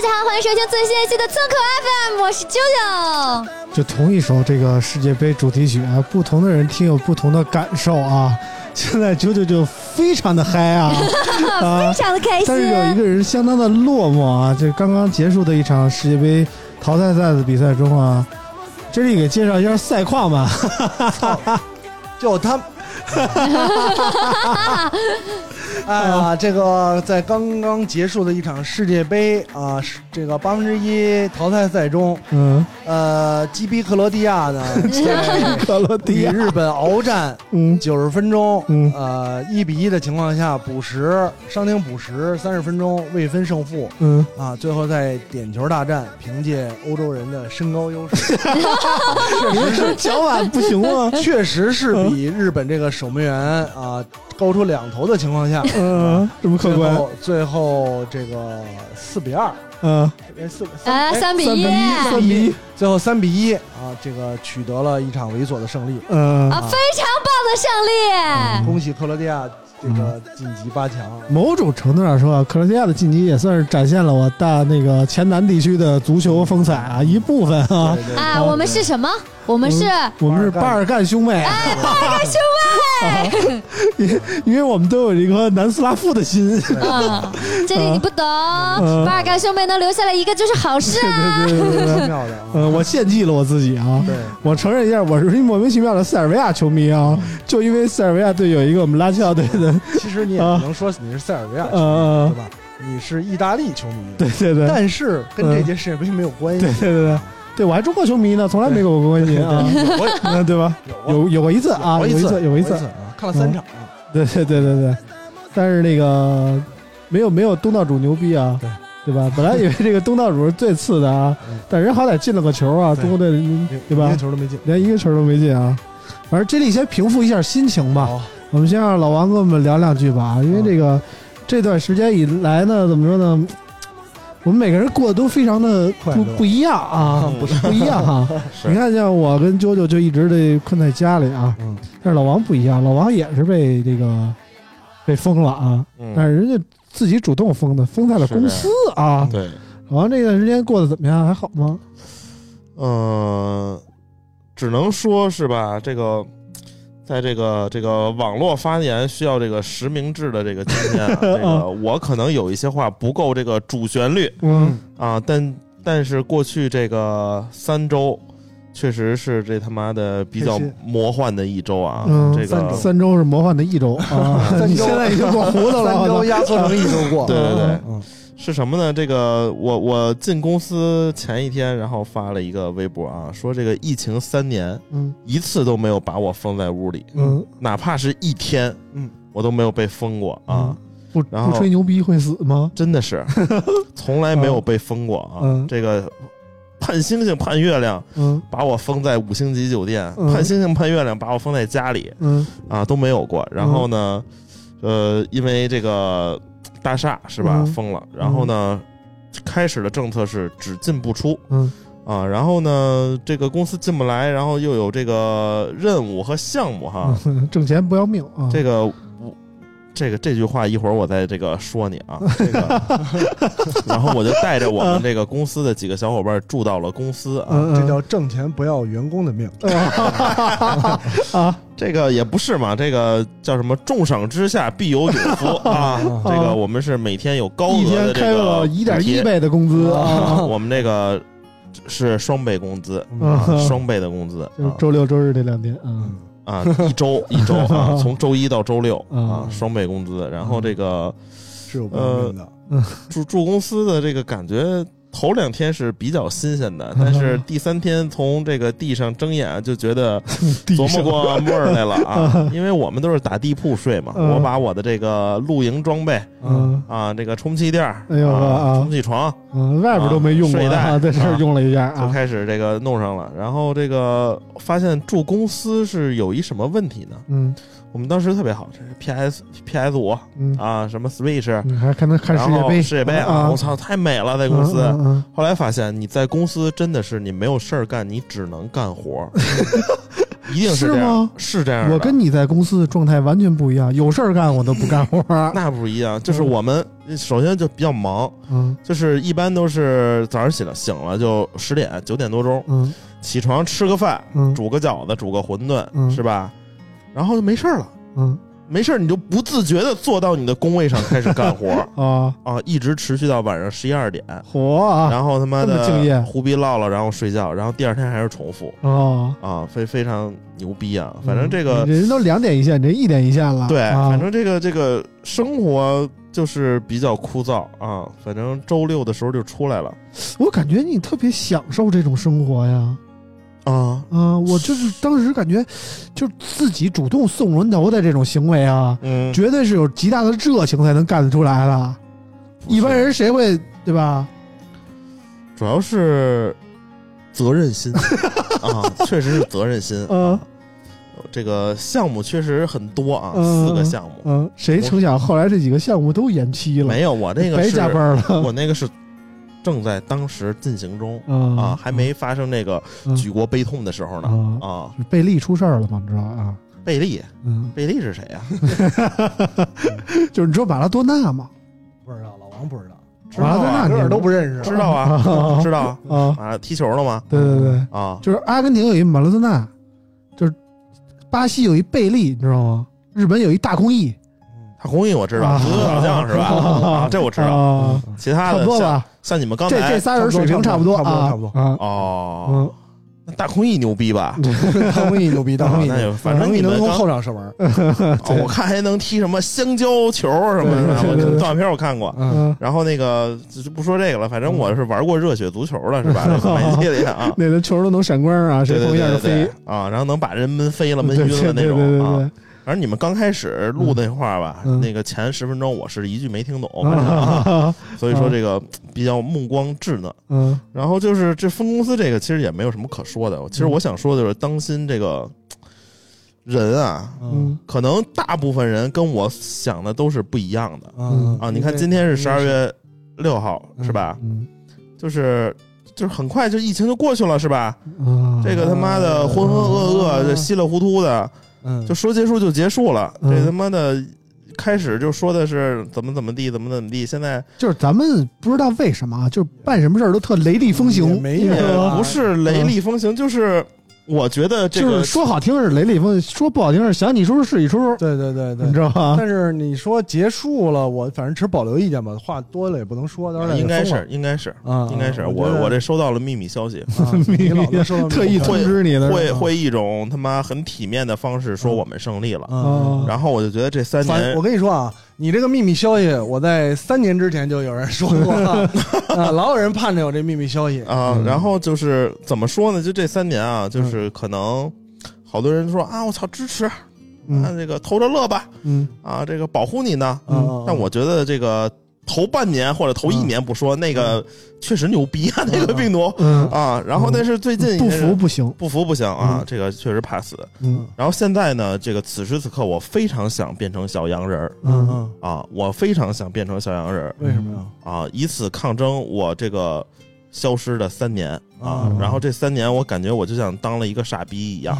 大家好，欢迎收听最新一期的村口 FM，我是啾啾。就同一首这个世界杯主题曲啊，不同的人听有不同的感受啊。现在九九就非常的嗨啊，啊非常的开心。但是有一个人相当的落寞啊，这刚刚结束的一场世界杯淘汰赛的比赛中啊，这里给介绍一下赛况吧。就他，哎 呀，这个在刚刚结束的一场世界杯啊，这个八分之一淘汰赛中，嗯，呃，击毙克罗地亚呢，在克罗地亚，与日本鏖战嗯。九十分钟，嗯。呃，一比一的情况下补时，伤停补时三十分钟未分胜负嗯，啊，最后在点球大战，凭借欧洲人的身高优势，确实是脚腕不行吗？确实是比日本这个守门员啊高出两头的情况下，嗯，这么客最观，后最后这个四比二，嗯，哎四啊，哎三比一。三比一，三比一，最后三比一啊，这个取得了一场猥琐的胜利，嗯，啊，非常棒的胜利。恭喜克罗地亚这个晋级八强。某种程度上说啊，克罗地亚的晋级也算是展现了我大那个前南地区的足球风采啊一部分啊。对对对啊，我们是什么？我们是我们是巴尔干兄妹，哎，巴尔干兄妹。因因为我们都有一颗南斯拉夫的心。啊，这里你不懂，嗯巴尔干兄妹能留下来一个就是好事啊。对对对对对，奇妙的啊，嗯，我献祭了我自己啊。对，我承认一下，我是一莫名其妙的塞尔维亚球迷啊，就因为塞尔维亚队有一个我们拉齐奥队的，其实你也啊不能说你是塞尔维亚球迷，呃对，吧？你是意大利球迷，对对对，但是跟这届世界杯没有关系对。对对对，对我还中国球迷呢，从来没有过关系啊，我也嗯，对吧？有有过一次啊，有一次，有一次，啊，看了三场啊。对对对对对，但是那个没有没有东道主牛逼啊，对对吧？本来以为这个东道主是最次的啊 嗯，但人好歹进了个球啊，中国队对吧一个？球都没进。连一个球都没进啊。反正这里先平复一下心情吧，好，我们先让老王跟我们聊两句吧，因为这个这段时间以来呢，怎么说呢？我们每个人过得都非常的不不一样啊，不是不一样 哈。你看，像我跟啾啾就一直得困在家里啊，嗯，但是老王不一样，老王也是被这个被封了啊，嗯但是人家自己主动封的，封在了公司啊。对，老王这段时间过得怎么样？还好吗？嗯，只能说是吧，这个。在这个这个网络发言需要这个实名制的这个今天啊，这个我可能有一些话不够这个主旋律嗯啊，但但是过去这个三周，确实是这他妈的比较魔幻的一周啊，嗯，这个三周是魔幻的一周啊，三你周现在已经过糊涂了，三周压缩成一周过。对对对嗯，是什么呢？这个我我进公司前一天，然后发了一个微博啊，说这个疫情三年，嗯。一次都没有把我封在屋里，嗯，哪怕是一天，嗯，我都没有被封过啊，不然不吹牛逼会死吗？真的是 从来没有被封过啊。嗯。这个盼星星盼月亮，嗯。把我封在五星级酒店；嗯。盼星星盼月亮，把我封在家里嗯。啊，都没有过。然后呢，呃，因为这个大厦是吧、嗯。封了，然后呢，开始的政策是只进不出。嗯。啊，然后呢，这个公司进不来，然后又有这个任务和项目哈，嗯，挣钱不要命啊！这个我这个这句话一会儿我再这个说你啊，这个，然后我就带着我们这个公司的几个小伙伴住到了公司啊，这叫挣钱不要员工的命。啊。这个也不是嘛，这个叫什么重赏之下必有勇夫 啊，这个我们是每天有高一额的这天开个个一点一倍的工资啊，啊，我们这个是双倍工资双倍的工资就周六周日这两天，嗯啊，一周一周啊，从周一到周六啊嗯，双倍工资，然后这个是有不要命的。住住公司的这个感觉。头两天是比较新鲜的，但是第三天从这个地上睁眼就觉得 琢磨过味儿来了啊！因为我们都是打地铺睡嘛，嗯我把我的这个露营装备嗯啊，这个充气垫儿，哎呦充气床嗯，外边都没用过睡袋啊，在这儿用了一下就啊，开始这个弄上了。然后这个发现住公司是有一什么问题呢？嗯我们当时特别好，这是 PS PS 五嗯，啊，什么 Switch，你还看能看世界杯，世界杯啊，啊。我操，太美了，在公司。后来发现你在公司真的是你没有事儿干，你只能干活儿，一定是这样吗，是这样我跟你在公司的状态完全不一样，有事儿干我都不干活儿，那不一样，就是我们首先就比较忙，嗯。就是一般都是早上起来醒了就十点九点多钟嗯。起床吃个饭，嗯。煮个饺子，煮个馄饨，嗯。是吧？然后就没事儿了，嗯。没事儿你就不自觉的坐到你的工位上开始干活。啊，啊，一直持续到晚上十一二点，嚯啊，然后他妈的胡逼唠唠，然后睡觉，然后第二天还是重复。哦，啊，非非常牛逼啊！反正这个嗯人都两点一线，这一点一线了，对，啊。反正这个这个生活就是比较枯燥啊。反正周六的时候就出来了。我感觉你特别享受这种生活呀。啊，啊，我就是当时感觉，就是自己主动送人头的这种行为啊，嗯，绝对是有极大的热情才能干得出来的。一般人谁会对吧？主要是责任心 啊，确实是责任心。嗯这个项目确实很多啊，嗯四个项目。嗯，谁成想后来这几个项目都延期了，没有，我那个是白加班了。我那个是正在当时进行中嗯啊，还没发生那个嗯举国悲痛的时候呢啊，啊。贝利出事儿了吗？你知道啊？贝利，嗯，贝利是谁呀？就是你知道马拉多纳吗？不知道，老王不知道，马拉多纳你个儿都不认识。知道啊，知道啊啊，啊，踢球了吗？对对对，啊，就是阿根廷有一马拉多纳，就是巴西有一贝利，你知道吗？日本有一大空翼，大空翼我知道，啊足球小将是吧？啊，这我知道。啊，其他的差不多像吧？像你们刚这这才仨人水平差不多啊，差不多差不多。啊，哦，那大空翼牛逼吧？大空翼牛逼，大空翼反正大空翼能从你们刚后场射门。哦，我看还能踢什么香蕉球什么的，我动画片我看过。然后那个就就不说这个了，反正我是玩过热血足球的，是吧？这个媒体里啊，那个球都能闪光啊，谁碰一下就飞啊，然后能把人闷飞了、闷晕了那种啊。对对反正你们刚开始录那话吧，嗯。那个前十分钟我是一句没听懂，所以说这个比较目光稚嫩。嗯。然后就是这分公司这个其实也没有什么可说的，其实我想说的就是当心这个人啊，嗯。可能大部分人跟我想的都是不一样的。嗯。啊。你看今天是十二月六号是吧？嗯。就是就是很快就疫情就过去了是吧？啊，这个他妈的浑浑噩噩、这稀里糊涂的，嗯，就说结束就结束了。嗯。这他妈的开始就说的是怎么怎么地，怎么怎么地，现在就是咱们不知道为什么啊，就是办什么事儿都特雷厉风行，没有不是雷厉风行，就是我觉得这个就是说好听是雷厉风行，说不好听是想你出是一出，对对对对你知。道吗？但是你说结束了，我反正持保留意见吧，话多了也不能说，到时候应该是应该是啊，应该是我我我这收到了秘密消息，啊 你老能收到特意通知你的，会会一种他妈很体面的方式说我们胜利了。啊。然后我就觉得这三年我跟你说啊，你这个秘密消息，我在三年之前就有人说过 啊，老有人盼着有这秘密消息。啊，然后就是怎么说呢？就这三年啊，就是可能好多人说啊，我操，支持那，嗯这个投着乐吧嗯啊，这个保护你呢。嗯，但我觉得这个头半年或者头一年不说，那个确实牛逼啊，那个病毒。嗯，啊。然后但是最近不服不行，不服不行啊嗯，这个确实怕死。嗯。然后现在呢，这个此时此刻，我非常想变成小洋人儿。嗯。嗯，啊，我非常想变成小洋人儿。为什么呀？啊，以此抗争我这个消失的三年。啊嗯。然后这三年，我感觉我就像当了一个傻逼一样。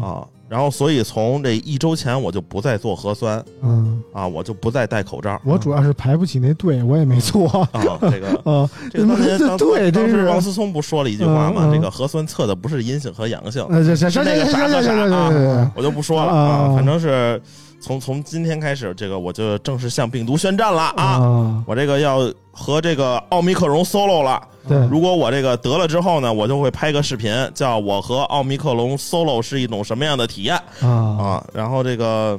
啊。然后所以从这一周前我就不再做核酸嗯，啊，我就不再戴口罩。我主要是排不起那队，我也没做。啊，这个 啊，这个当年当时王思聪不说了一句话吗？这个核酸测的不是阴性和阳性，那个啥和行行啥行行啊，我就不说了啊啊，反正是从从今天开始，这个我就正式向病毒宣战了啊！啊，我这个要和这个奥密克戎 solo 了。对，如果我这个得了之后呢，我就会拍个视频，叫我和奥密克戎 solo 是一种什么样的体验啊啊？然后这个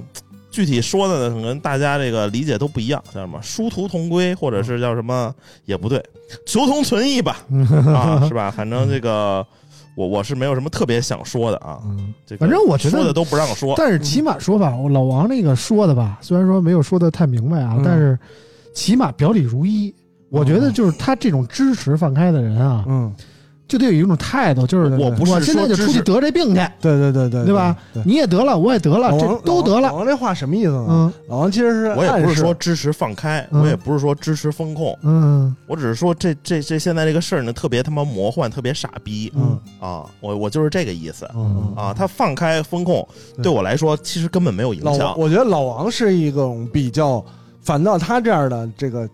具体说的呢，可能大家这个理解都不一样，叫什么殊途同归，或者是叫什么也不对，求同存异吧，啊，是吧？反正这个我我是没有什么特别想说的啊，嗯，这个反正我觉得说的都不让说，但是起码说吧，我老王那个说的吧，虽然说没有说的太明白啊嗯，但是起码表里如一。我觉得就是他这种支持放开的人啊，嗯，就得有一种态度，就是我不是我现在就出去得这病去，对对对对，对吧？你也得了，我也得了，这都得了。老王这话什么意思呢？嗯老王其实是我也不是说支持放开，嗯我也不是说支持风控，嗯我只是说这这这现在这个事儿呢，特别他妈魔幻，特别傻逼嗯啊！我我就是这个意思嗯啊！他放开风控，对对我来说其实根本没有影响，。我觉得老王是一种比较，反倒他这样的这个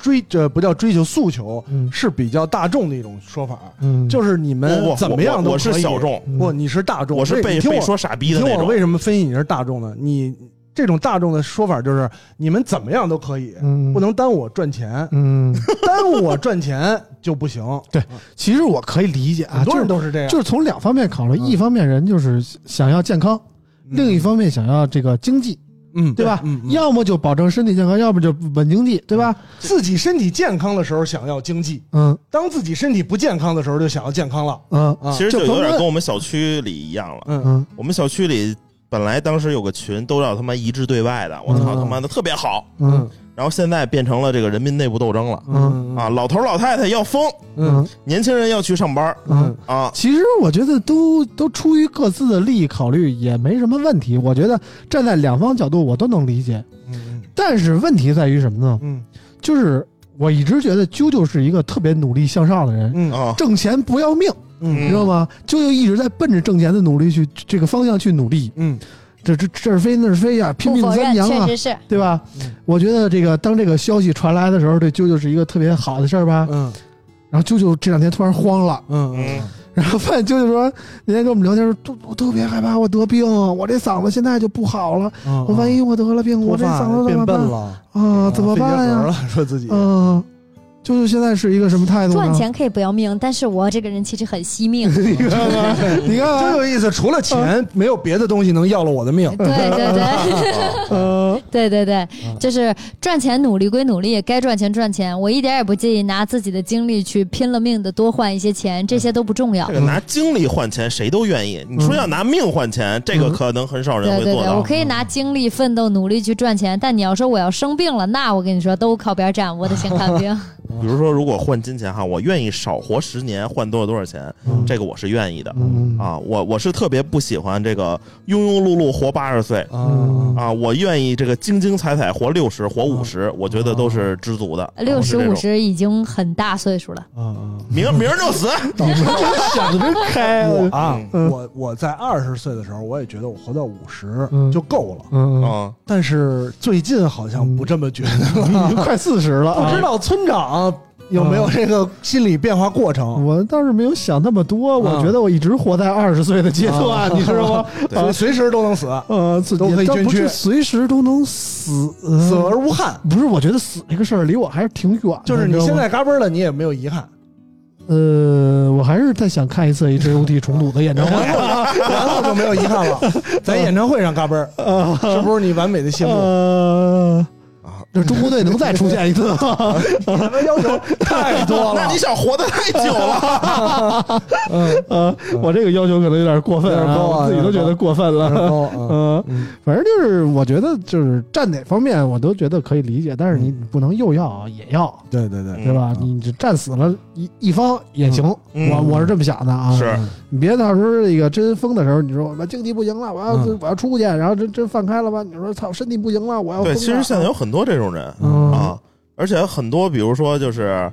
追，这不叫追求诉求，嗯。是比较大众的一种说法，嗯，就是你们不怎么样都我我是可以小众，嗯。不，你是大众，我是被你听我被说傻逼你听我的那种。为什么分析你是大众呢？你这种大众的说法就是你们怎么样都可以，嗯。不能耽误我赚钱，嗯，耽误我赚钱就不行。对其实我可以理解啊，很多就是人都是这样，就是从两方面考虑，嗯。一方面人就是想要健康，另一方面想要这个经济，嗯，对吧？嗯，嗯。要么就保证身体健康，要么就稳经济，对吧？自己身体健康的时候想要经济，嗯。当自己身体不健康的时候就想要健康了。嗯。啊其实就有点跟我们小区里一样了。嗯。嗯。我们小区里本来当时有个群都要他妈一致对外的，我操嗯。他妈的特别好。嗯然后现在变成了这个人民内部斗争了嗯啊！老头老太太要疯，嗯年轻人要去上班嗯。啊！其实我觉得都都出于各自的利益考虑，也没什么问题。我觉得站在两方角度，我都能理解。嗯但是问题在于什么呢？嗯就是我一直觉得啾啾是一个特别努力向上的人，嗯啊，挣钱不要命，嗯你知道吗？啾啾一直在奔着挣钱的努力去这个方向去努力，嗯这这这是飞那是飞呀、拼命三娘啊确，实是。对吧？嗯我觉得这个当这个消息传来的时候，对啾啾是一个特别好的事儿吧。嗯然后啾啾这两天突然慌了，嗯嗯然后发现啾啾说那天跟我们聊天说，都我特别害怕我得病，我这嗓子现在就不好了，嗯，我万一我得了病，我这嗓子怎么办啊？怎么办呀？说自己嗯，啾啾现在是一个什么态度？赚钱可以不要命，但是我这个人其实很惜命。你看看，你看真，有意思，除了钱，没有别的东西能要了我的命。对对对呃，对对对，就是赚钱努力归努力，该赚钱赚钱，我一点也不介意拿自己的精力去拼了命的多换一些钱，这些都不重要这。个拿精力换钱谁都愿意，你说要拿命换钱，这个可能很少人对对对，我会做到。可以拿精力奋斗努力去赚钱，但你要说我要生病了，那我跟你说都靠边站，我得先看病。比如说，如果换金钱哈，我愿意少活十年，换多少多少钱，嗯这个我是愿意的嗯啊。我我是特别不喜欢这个庸庸碌碌活八十岁嗯啊，我愿意这个精精彩彩活六十，活五十，我觉得都是知足的。六十五，十已经很大岁数了，嗯明明儿就死。想的真开我啊，嗯我我在二十岁的时候，我也觉得我活到五十嗯就够了，嗯，啊，但是最近好像不这么觉得了已。经快四十了啊，不知道村长有没有这个心理变化过程？我倒是没有想那么多，我啊觉得我一直活在二十岁的阶段，啊 你知道吗？对 随随时都能死，呃，自己都可以捐躯倒不是随时都能死，呃死而无憾。不是，我觉得死这个事儿离我还是挺远的。就是你现在嘎嘣了，你也没有遗憾。呃，我还是再想看一次 H O T 重组的演唱会。然后就没有遗憾了，在演唱会上嘎嘣儿，是不是你完美的谢幕？呃，中国队能再出现一次吗？你们要求 太多了那你。想活得太久了。嗯，呃，我这个要求可能有点过分自己都觉得过分了。高嗯反正就是我觉得就是站哪方面我都觉得可以理解，但是你不能又要也要，对对对，对吧？你这站死了一一方也行，嗯我我是这么想的啊。是你别到时候这个真疯的时候，你说我经济不行了，我要、嗯。我要出去，然后真真放开了吧？你说操，身体不行了，我要对，其实了现在有很多这种人嗯。啊，而且很多，比如说就是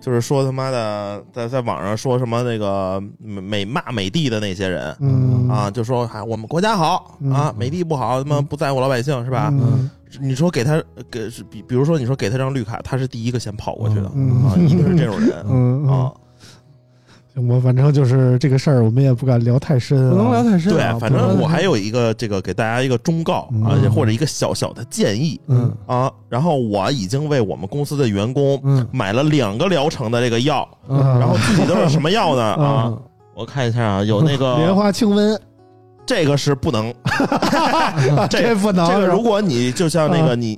就是说他妈的在在网上说什么那个美美骂美帝的那些人嗯。啊，就说哎我们国家好嗯。啊，美帝不好，他妈不在乎老百姓是吧？嗯。你说给他给比比如说你说给他张绿卡，他是第一个先跑过去的嗯。啊，一定是这种人嗯。啊。我反正就是这个事儿，我们也不敢聊太深啊，不能聊太深啊。对，反正我还有一个这个给大家一个忠告啊，嗯或者一个小小的建议嗯啊。然后我已经为我们公司的员工嗯买了两个疗程的这个药，嗯然后具体都是什么药呢？啊，嗯 我看一下啊，有那个 莲花清瘟，这个是不能，这这不能这个如果你就像那啊个你。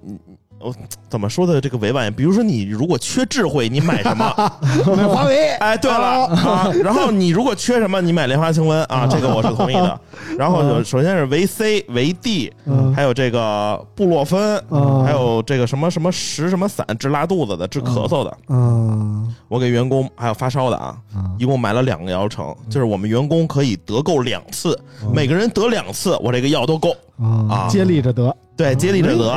你我怎么说的这个委婉？比如说，你如果缺智慧，你买什么？买华为，哎，对了啊，然后你如果缺什么，你买莲花清瘟啊，这个我是同意的。然后首先是维 C、维 D，嗯还有这个布洛芬，嗯还有这个什么什么食什么散，治拉肚子的、治咳嗽的。嗯我给员工还有发烧的啊，一共买了两个疗程，就是我们员工可以得够两次，每个人得两次，我这个药都够。啊啊接力着得，对，接力者得。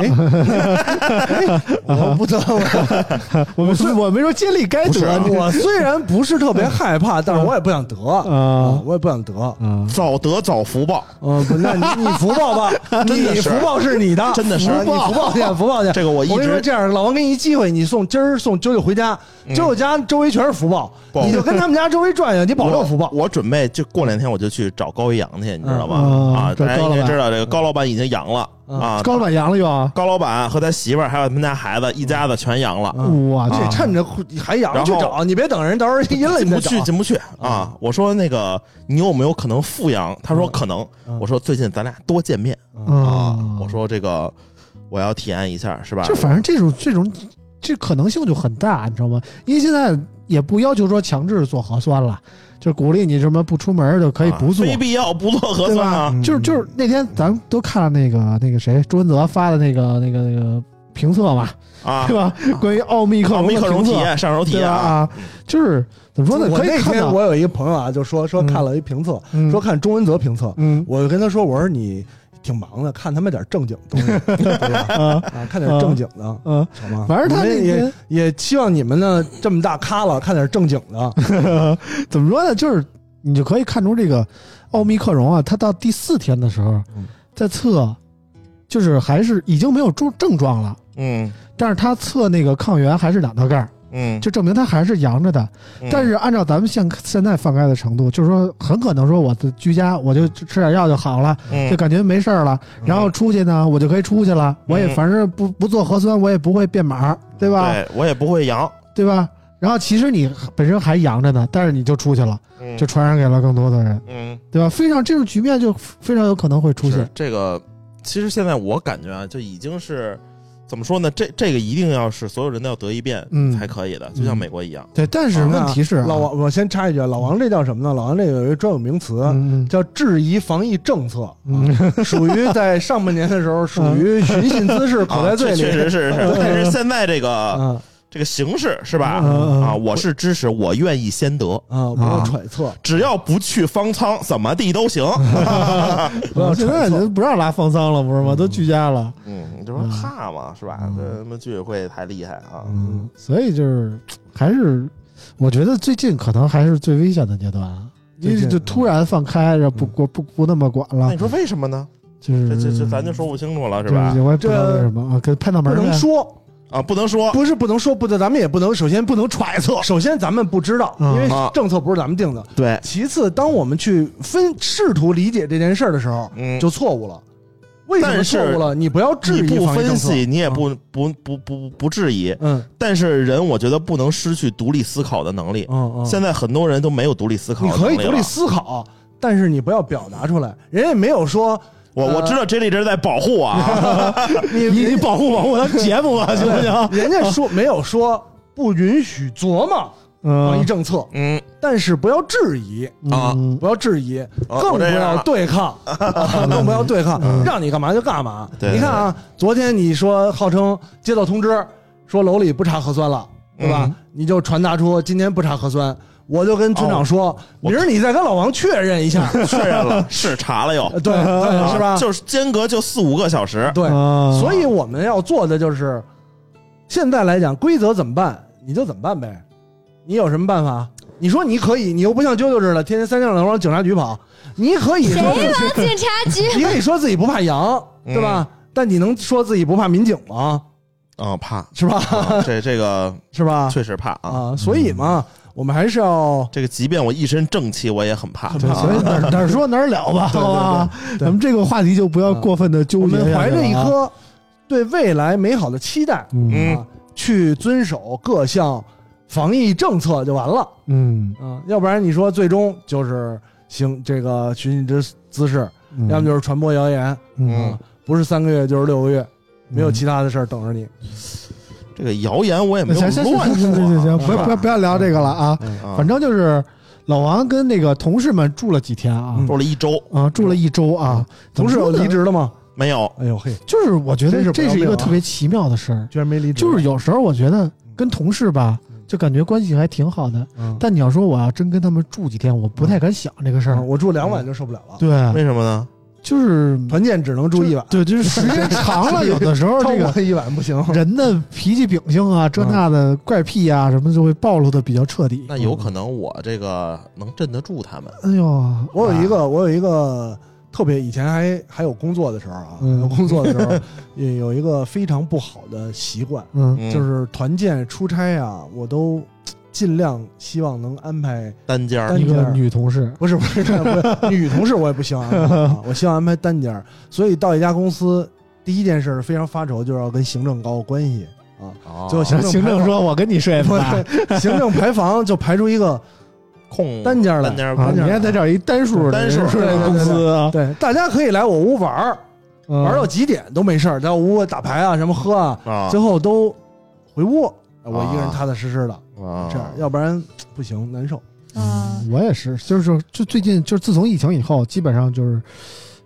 我不得，我 们我没说接力该得，我虽然不是特别害怕，但是我也不想得。啊我也不想得。啊。早得早福报，嗯，那你你福报吧，真的是。你福报是你的，真的是。你福报去，福报。去。这个我一我跟你说，直这样，老王给你一机会，你送今儿送九九回家，九九家周围全是福报，你就跟他们家周围转悠，你保证福报。我准备就过两天我就去找高一阳去，你知道吧？嗯啊，大家找高老板。应该知道这个高老板已经阳了啊。高老板阳了又啊，高老板和他媳妇儿还有他们家孩子一家子全阳了，哇这去，趁着还阳然后去找，你别等人到时候阴了进不去，你再找。进不去啊！我说那个你有没有可能复阳？他说可能。我说最近咱俩多见面啊啊！我说这个我要体验一下，是吧？就反正这种这种这可能性就很大，你知道吗？因为现在也不要求说强制做核酸了，就鼓励你什么不出门就可以不做。啊非必要不做核酸啊？就是就是那天咱们都看了那个那个谁朱文泽发的那个那个那个评测嘛，啊 对，吧？关于奥密克奥密克戎体验上手体？验啊，啊，就是怎么说呢？我那可以看到，天我有一个朋友啊，就说说看了一评测，嗯说看朱文泽评测，嗯我就跟他说，我说你挺忙的，看他们点正经东西，对吧？啊啊，看点正经的，嗯，好吗？反正他们也也希望你们呢这么大咖了，看点正经的。怎么说呢？就是你就可以看出这个奥密克戎啊，它到第四天的时候嗯，在测，就是还是已经没有症症状了，嗯但是它测那个抗原还是两道杠，嗯，就证明它还是阳着的。嗯但是按照咱们现现在放开的程度，就是说很可能说我的居家我就吃点药就好了，嗯就感觉没事儿了，然后出去呢我就可以出去了，我也嗯反正不不做核酸我也不会变码，对吧？对我也不会阳，对吧？然后其实你本身还阳着呢，但是你就出去了，嗯就传染给了更多的人。嗯。对吧？非常这种局面就非常有可能会出现。这个，其实现在我感觉啊，就已经是怎么说呢？这这个一定要是所有人都要得一遍嗯。才可以的，就像美国一样。对，但是问题是啊。老王，我先插一句，啊，老王这叫什么呢？老王这有一个专有名词，嗯。叫质疑防疫政策，嗯。属于在上半年的时候属于寻衅滋事、口袋罪啊里。确实是是，但是现在这个啊这个形式是吧？啊，我是支持，我愿意先得，啊，不要揣测，只要不去方舱，怎么地都行。不要现在揣测。人不让拉方舱了，不是吗？都居家了。嗯，你就说怕嘛，是吧？这他妈居委会太厉害啊！嗯，所以就是还是，我觉得最近可能还是最危险的阶段，因为就突然放开，然后不不不不那么管了那你，说为什么呢？就是这这这咱就说不清楚了，是吧就是？我也不知道这为什么啊，跟拍脑门不能说，啊，不能说。不是不能说，不能，咱们也不能，首先不能揣测，首先咱们不知道，嗯因为啊政策不是咱们定的。对，其次，当我们去分试图理解这件事儿的时候，嗯，就错误了。为什么但是错误了？你不要质疑你不分析，你也不不不不不质疑，嗯但是人我觉得不能失去独立思考的能力。嗯嗯，现在很多人都没有独立思考你的能力你。可以独立思考，但是你不要表达出来。人也没有说我我知道 J 莉这是在保护我啊，你 你你保护保护咱节目吧，行不行？人家说没有说不允许琢磨防疫嗯政策，嗯但是不要质疑，啊嗯不要质疑，哦更不要对抗，啊更不要对抗，让你干嘛就干嘛。对你看啊，昨天你说号称接到通知说楼里不查核酸了，对吧嗯？你就传达出今天不查核酸。我就跟村长说，明儿你再跟老王确认一下，确认了 是查了又，对，对是吧？就是间隔就四五个小时，对，啊所以我们要做的就是，现在来讲规则怎么办，你就怎么办呗。你有什么办法？你说你可以，你又不像啾啾似的，天天三天两头往警察局跑，你可以谁说往警察局？你可以说自己不怕羊，对吧？但你能说自己不怕民警吗？啊，怕是吧？啊这这个是吧？确实怕啊。啊，所以嘛，我们还是要这个即便我一身正气，我也很怕。对，所以哪儿哪儿说哪儿了吧，对对好吧？对。咱们这个话题就不要过分的纠我结下去了啊。们怀着一颗对未来美好的期待嗯。啊，去遵守各项防疫政策就完了。嗯，啊，要不然你说最终就是行这个寻衅滋滋事，嗯。要么就是传播谣言嗯。啊，不是三个月就是六个月，没有嗯。其他的事儿等着你。这个谣言我也没有行行行乱说行行行，啊，不要不要不要聊这个了啊！啊反正就是老王跟那个同事们住了几天啊嗯。住了一周。啊，住了一周啊。同事有离，职了吗？没有，哎呦嘿，就是我觉得这是一个特别奇妙的事儿，居然没离职，就是有时候我觉得跟同事吧，就感觉关系还挺好的，嗯，但你要说我要真跟他们住几天，我不太敢想这个事儿。嗯我住两晚就受不了了，对，为什么呢？就是团建只能住一晚，对，就是时间长了，有的时候超这个 一晚不行。人的脾气秉性啊，这那的怪癖啊，什么就会暴露的比较彻底。那有可能我这个能镇得住他们。哎呦，我有一个，我有一个特别，以前还还有工作的时候啊，嗯有工作的时候 也有一个非常不好的习惯，嗯嗯就是团建出差啊，我都尽量希望能安排，单间儿。单女同事，不是不是不是女同事，我也不希望安排。啊，我希望安排单间儿。所以到一家公司，第一件事非常发愁，就是要跟行政搞好关系。啊。哦。最后行政行政说：“我跟你睡不 行政排房就排出一个空单间儿来。单间儿啊，空你还在这儿一单数的单数人睡对对对公司啊，对，大家可以来我屋玩儿，玩玩到几点都没事儿，在我屋打牌啊，什么喝啊，啊。最后都回屋，我一个人踏踏实实的，啊。这样，要不然不行，难受。啊，我也是，就是就最近就是自从疫情以后，基本上就是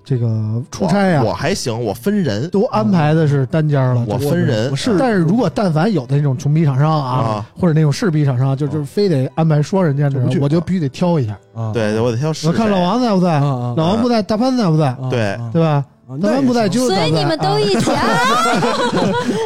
这个出差呀我，我还行，我分人，都安排的是单间了。我分人。我是但是如果但凡有的那种穷逼厂商啊，啊。或者那种市逼厂商，就就是非得安排双人间的就不去，我就必须得挑一下。啊，对，我得挑我看老王在不在，啊啊老王不在，大潘在不在，啊对。啊对吧？啊大那也潘不在，所以你们都一起啊。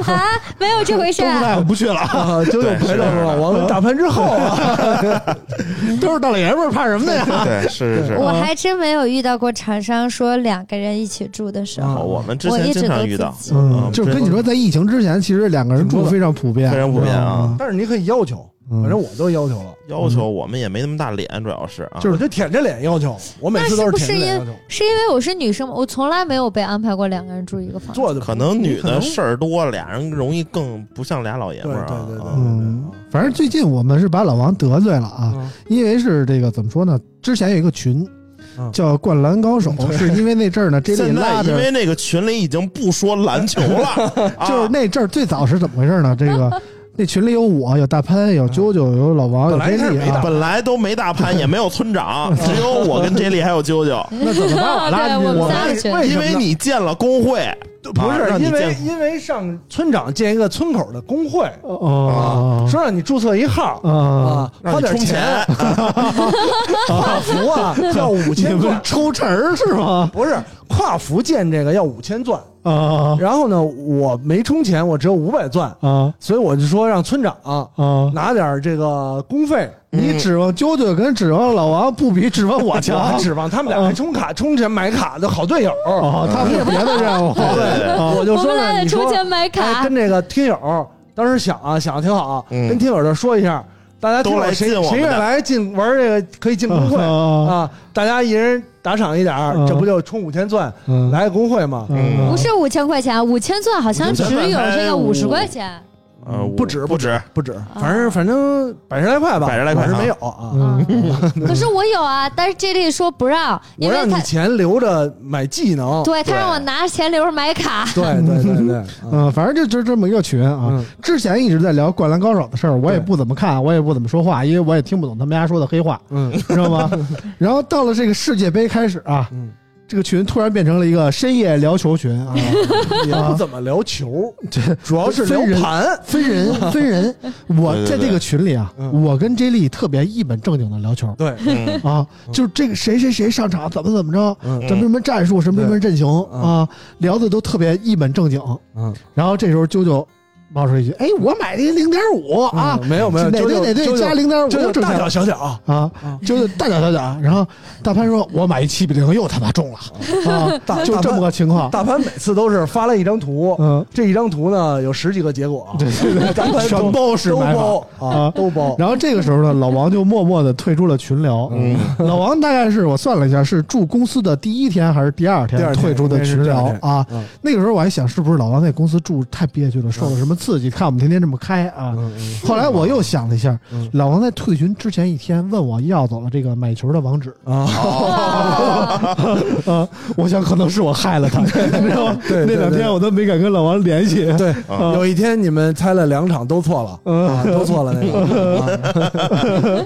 啊，没有这回事。不在，我不去了，啊，九九陪着我，我们打盘之后啊，都是大老爷们儿，怕什么的呀？对，是是是。我还真没有遇到过厂商说两个人一起住的时啊候，我们之前我一直都经常遇到，自己嗯，就是跟你说，在疫情之前，其实两个人住非常普遍，非常普遍啊。但是你可以要求，嗯反正我都要求了，要求我们也没那么大脸，主要是啊，就是我就舔着脸要求，我每次都舔着脸要求，是因为我是女生吗？我从来没有被安排过两个人住一个房间。做的可能女的事儿多，俩人容易更不像俩老爷们儿啊。对对对对啊嗯，反正最近我们是把老王得罪了啊，啊，因为是这个怎么说呢？之前有一个群嗯叫《灌篮高手》，是因为那阵儿呢，这里现在拉着，因为那个群里已经不说篮球了，就是啊那阵儿最早是怎么回事呢？这个那群里有我，有大潘，有啾啾，有老王，有本来没。本来都没大潘，也没有村长，只有我跟 J 莉还有啾啾。那怎么把我拉进去我们我仨的群，因为你建了工会，不是啊因为因为上村长建一个村口的工会啊说让你注册一号啊花点钱钱，跨服啊要五千钻，抽成是吗？不是跨服建这个要五千钻，啊然后呢我没充钱，我只有五百钻，啊所以我就说让村长啊！拿点这个工费，你指望啾啾跟指望老王不比指望我 我强指望他们俩还充卡充钱买卡的好队友。哦，他们有别的任务。对对对我就说你充钱买哎卡跟。这个听友当时想啊想的挺好，嗯跟听友这说一下，大家都来谁谁愿来进玩这个可以进工会啊啊，大家一人打赏一点这不就充五千钻嗯来个工会吗？嗯不是五千块钱，五千钻好像只有这个五十块钱。呃，不止不止，不止，反正反正百十来块吧，百十来块我是没有啊。可是我有啊，但是这里说不让，因我让他钱留着买技能，对他让我拿钱留着买卡。对对对对，嗯 嗯，反正就就这么一个群啊。嗯。之前一直在聊《灌篮高手》的事儿，我也不怎么看，我也不怎么说话，因为我也听不懂他们家说的黑话，嗯。知道吗？然后到了这个世界杯开始啊，嗯，这个群突然变成了一个深夜聊球群啊，也不怎么聊球，这主要是聊分盘。分人分人。我在这个群里啊，嗯。我跟 J 莉特别一本正经的聊球。对，嗯。啊，就是这个谁谁谁上场怎么怎么着，嗯。什么什么战术，什么什么阵型嗯。啊，聊的都特别一本正经。嗯。然后这时候啾啾冒出一句：“哎，我买的零点五啊，嗯没有没有，哪九九对哪对九九加零点五挣九九大脚小小小啊，就是大脚小脚。”然后大潘说：“我买一七比零，又他妈中了 啊！”大就这么个情况。大潘每次都是发了一张图，嗯，这一张图呢有十几个结果，对对对大潘全包是都买包啊啊，都包。然后这个时候呢，老王就默默的退出了群聊。嗯，老王大概是我算了一下，是住公司的第一天还是第二第二天退出的群聊啊？嗯那个时候我还想，是不是老王在公司住太憋屈了，受了什么刺激？看我们天天这么开啊。后来我又想了一下嗯，老王在退群之前一天问我要走了这个买球的网址啊，啊，我想可能是我害了他，你知道吗？那两天我都没敢跟老王联系。对，啊有一天你们猜了两场都错了，都错了那个。啊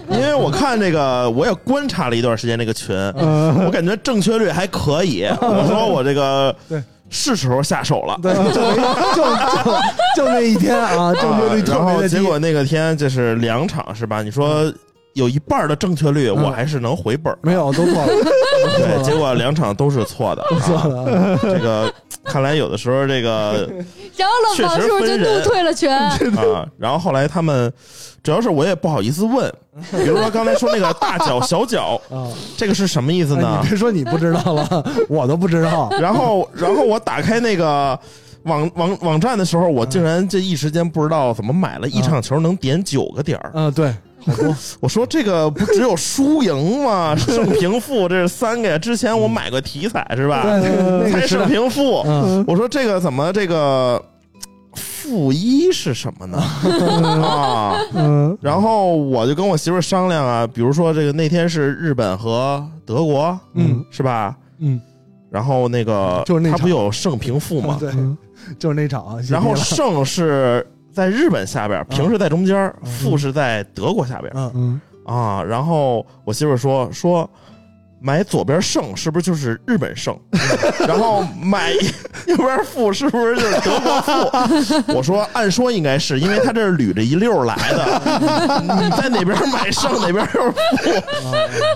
因为我看这个，我也观察了一段时间这个群，嗯我感觉正确率还可以。我说我这个对是时候下手了。对，就就就就那一天啊，正确率特然后别的低。结果那个天就是两场是吧？你说有一半的正确率，嗯我还是能回本儿。没有都错了，对，结果两场都是错的。错啊了。这个看来有的时候这个确实是不是就怒分人退了群？啊，然后后来他们主要是我也不好意思问，比如说刚才说那个大脚小脚，啊，这个是什么意思哎呢你？别说你不知道了，我都不知道。然后然后我打开那个。网网网站的时候，我竟然这一时间不知道怎么买了一场球能点九个点儿。嗯，对，好多。我说这个不只有输赢吗？胜平负这是三个呀。之前我买过体彩是吧？猜胜平负。嗯，我说这个怎么这个负一是什么呢？啊，嗯然后我就跟我媳妇儿商量啊，比如说这个那天是日本和德国，嗯，是吧？嗯，然后那个它就是那场不有胜平负吗？对，嗯就是那场。然后胜是在日本下边，平是在中间，负是在德国下边嗯，嗯啊。然后我媳妇说说。买左边胜是不是就是日本胜？然后买右边负是不是就是德国负？我说按说应该是，因为他这是捋着一溜来的。你在哪边买胜，哪边就是负。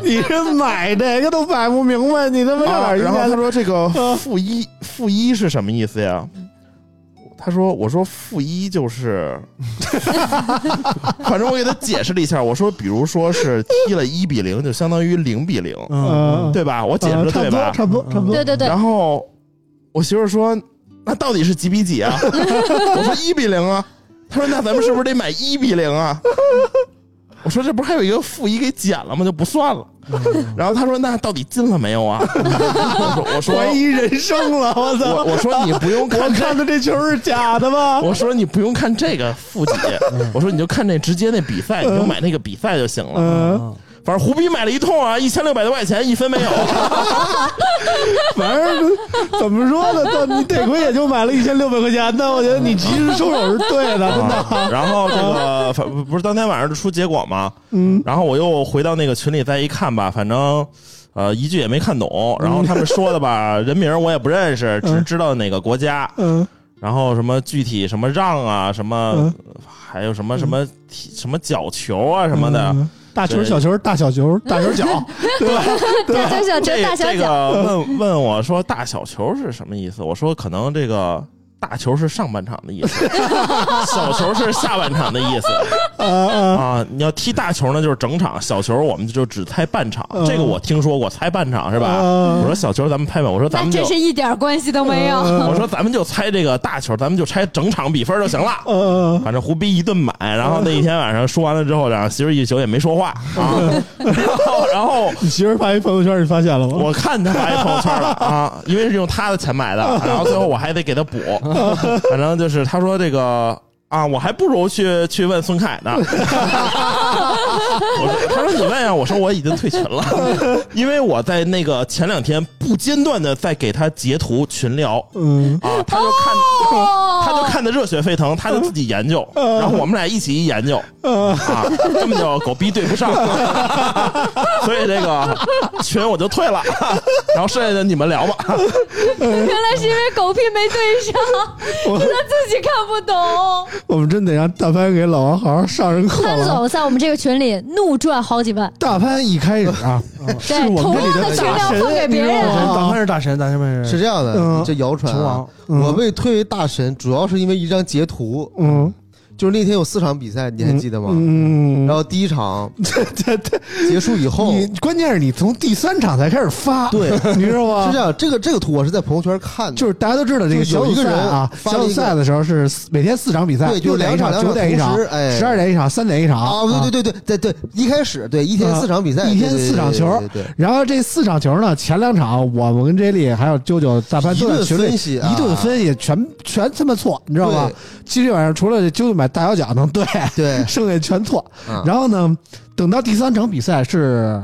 你这买这个都买不明白，你他妈啊，然后他说这个负一负一是什么意思呀？他说：“我说负一就是，反正我给他解释了一下。我说，比如说是踢了一比零，就相当于零比零，嗯，对吧？我解释的对吧？差不多，差不多，对对对，然后我媳妇儿说：‘那到底是几比几啊？’ 我说：‘一比零啊。’他说：‘那咱们是不是得买一比零啊？’我说：‘这不是还有一个负一给减了吗？就不算了。’然后他说：‘那到底进了没有啊？’我说：‘我说怀疑人生了，我我操！我说你不用看这看的这球是假的吗？我说你不用看这个负几，我说你就看那直接那比赛，你就买那个比赛就行了。嗯，反正胡逼买了一通啊，一千六百多块钱，一分没有。反正怎么说呢？但你得亏也就买了一千六百块钱呢。我觉得你及时收手是对的，真的。啊然后这个反不是当天晚上就出结果吗？嗯，然后我又回到那个群里再一看吧，反正。呃，一句也没看懂，然后他们说的吧，人名我也不认识，只知道哪个国家，嗯然后什么具体什么让啊，什么嗯还有什么什么什么角球啊什么的，嗯大球、小球、大小球、大球脚，对吧？大球小球，这大小这脚，个问问我说大小球是什么意思？我说可能这个大球是上半场的意思，小球是下半场的意思啊。你要踢大球呢，就是整场；小球我们就只猜半场。嗯这个我听说过，猜半场是吧？啊我说小球咱们拍半，我说咱们就那真是一点关系都没有。嗯 我说咱们就猜这个大球，咱们就猜整场比分就行了。嗯反正胡逼一顿买，然后那一天晚上说完了之后，然后媳妇一宿也没说话啊。然后，然后你媳妇发一朋友圈，你发现了吗？我看她发一朋友圈了啊，因为是用她的钱买的，然后最后我还得给她补，反正就是他说这个啊，我还不如去去问孙凯呢。我说，他说你问啊，我说我已经退群了，因为我在那个前两天不间断的在给他截图群聊嗯啊，他就看。哦 他就看的热血沸腾，他就自己研究，然后我们俩一起一研究，啊，根本就狗逼对不上，所以这个群我就退了，然后剩下的你们聊吧。原来是因为狗屁没对上，是他自己看不懂。我们真得让大潘给老王好好上上课潘了。总在我们这个群里怒赚好几万，大潘一开始啊，是，同我们这里样的大神，分给别你知道人。吗大潘是大神，大潘是是这样的，嗯这谣传我被推为大神，主要是因为一张截图，嗯，就是那天有四场比赛，你还记得吗？嗯，然后第一场 对对，结束以后，你关键是你从第三场才开始发，对，你知道吗？是这样，这个这个图我是在朋友圈看的，就是大家都知道这个就小组有一个人赛啊，小组赛的时候是每天四场比赛，对，就六点一场，两九点一场十二点一场，三点一场啊，对对对对对对，一开始对一天四场比赛，啊一天对对对四场球对对。对然后这四场球呢，前两场我们跟 J 莉还有啾啾、大潘一顿都在群里分析啊。一顿分析，全全他妈错，你知道吗？对？今天晚上除了啾啾买大小脚能对，对，剩下全错。啊然后呢，等到第三场比赛是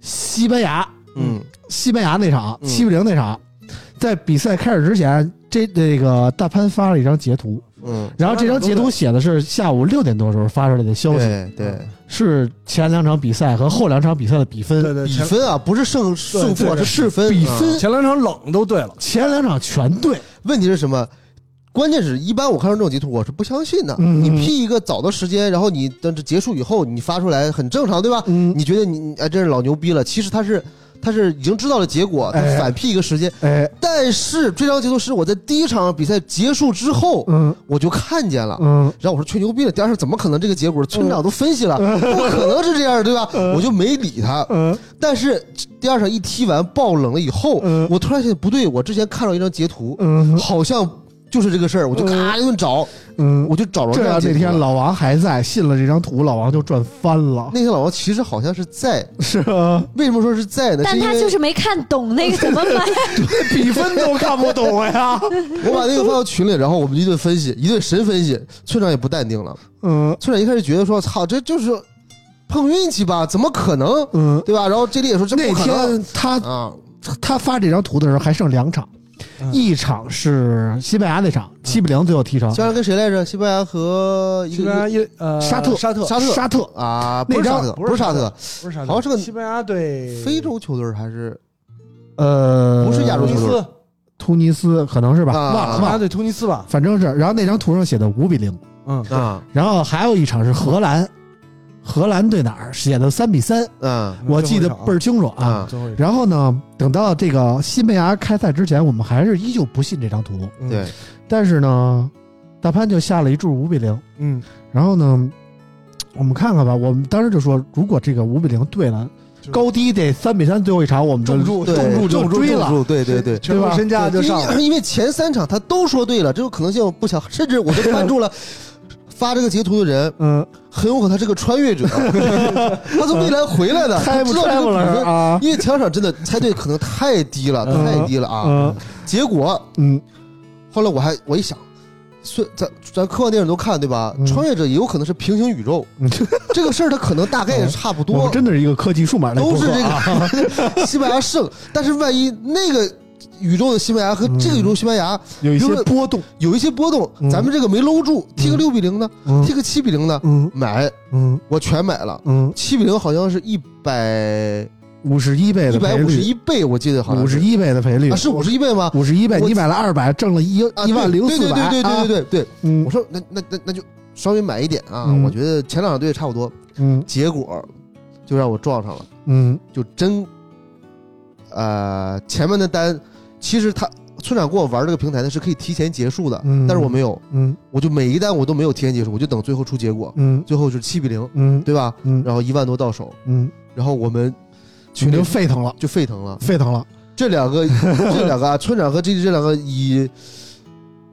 西班牙，嗯，西班牙那场嗯七比零那场，在比赛开始之前，这这个大潘发了一张截图，嗯，然后这张截图写的是下午六点多时候发出来的消息，对对，是前两场比赛和后两场比赛的比分。对对，前比分啊，不是胜胜负啊，对是比分，啊比分前两场冷都对了，前两场全对，问题是什么？关键是一般我看到这种截图，我是不相信的。嗯你 P 一个早的时间，然后你等这结束以后，你发出来很正常，对吧？嗯，你觉得你哎，真是老牛逼了。其实他是他是已经知道了结果，他哎反 P 一个时间。哎，但是这张截图是我在第一场比赛结束之后嗯我就看见了。嗯然后我说吹牛逼了，第二场怎么可能这个结果？村长都分析了，不可能是这样，对吧？我就没理他。嗯但是第二场一踢完爆冷了以后，嗯我突然想不对，我之前看到一张截图，嗯好像就是这个事儿，我就咔一顿找，嗯，我就找着这要张截图了那天老王还在，信了这张图，老王就赚翻了，那天老王其实好像是在，是吧？为什么说是在呢？但他就是没看懂那个怎么买，比分都看不懂呀。我把那个发到群里，然后我们一顿分析，一顿神分析，村长也不淡定了。嗯村长一开始觉得说：“操，这就是碰运气吧？怎么可能？嗯，对吧？”然后这里也说：“这那不可能天他啊！他发这张图的时候还剩两场，嗯一场是西班牙那场七比零最后踢成西，班牙跟谁来着？西班牙和一西班牙个一呃沙特沙特沙特沙特啊，那张不是沙特，不是沙特，不是沙特，好像是个西班牙对非洲球队还是呃，不是亚洲球队突尼斯，突尼斯可能是吧？啊忘了忘了，西班牙对突尼斯吧？反正是。然后那张图上写的五比零，嗯，啊然后还有一场是荷兰，荷兰对哪儿写的三比三，嗯我记得倍儿清楚啊。啊，最后一场然后呢，等到这个西班牙开赛之前，我们还是依旧不信这张图，嗯对，但是呢，大潘就下了一注五比零。嗯，然后呢，我们看看吧。我们当时就说，如果这个五比零对了，高低得三比三，最后一场我们就重注对重注就追了。对对对对。全部身价就上了，因为因为前三场他都说对了，这种可能性不小，甚至我都关注了发这个截图的人，嗯，很有可能他是个穿越者，他从未来回来的，知道这个？因为前两场真的猜对可能太低了，嗯。太低了啊！嗯。结果嗯。后来我还我一想，虽咱咱科幻电影都看对吧？嗯。穿越者也有可能是平行宇宙，嗯，这个事儿它可能大概也差不多。们，真的是一个科技数码类都是这。个 西班牙胜，但是万一那个宇宙的西班牙和这个宇宙西班牙有一些波动。有一些波动，嗯。咱们这个没搂住，踢个六比零呢，嗯。踢个七比零呢，嗯。买嗯。我全买了。嗯，七比零好像是一百五十一倍一的赔百五十，一倍，我记得好像五十一倍的赔率。啊，是五十一倍吗？五十一倍，我你买了二百，挣了一啊一万零对四百。对对对对对对对，嗯。我说那那那那就稍微买一点啊，嗯。我觉得前两场队差不多，嗯。结果就让我撞上了，嗯。就真，呃，前面的单其实他村长跟我玩这个平台呢是可以提前结束的，嗯。但是我没有，嗯。我就每一单我都没有提前结束，我就等最后出结果，嗯。最后是七比零，嗯。对吧？嗯。然后一万多到手，嗯，然后我们群里沸腾了，就沸腾了。沸腾了。这两个，这两个啊，村长和 J 这两个以，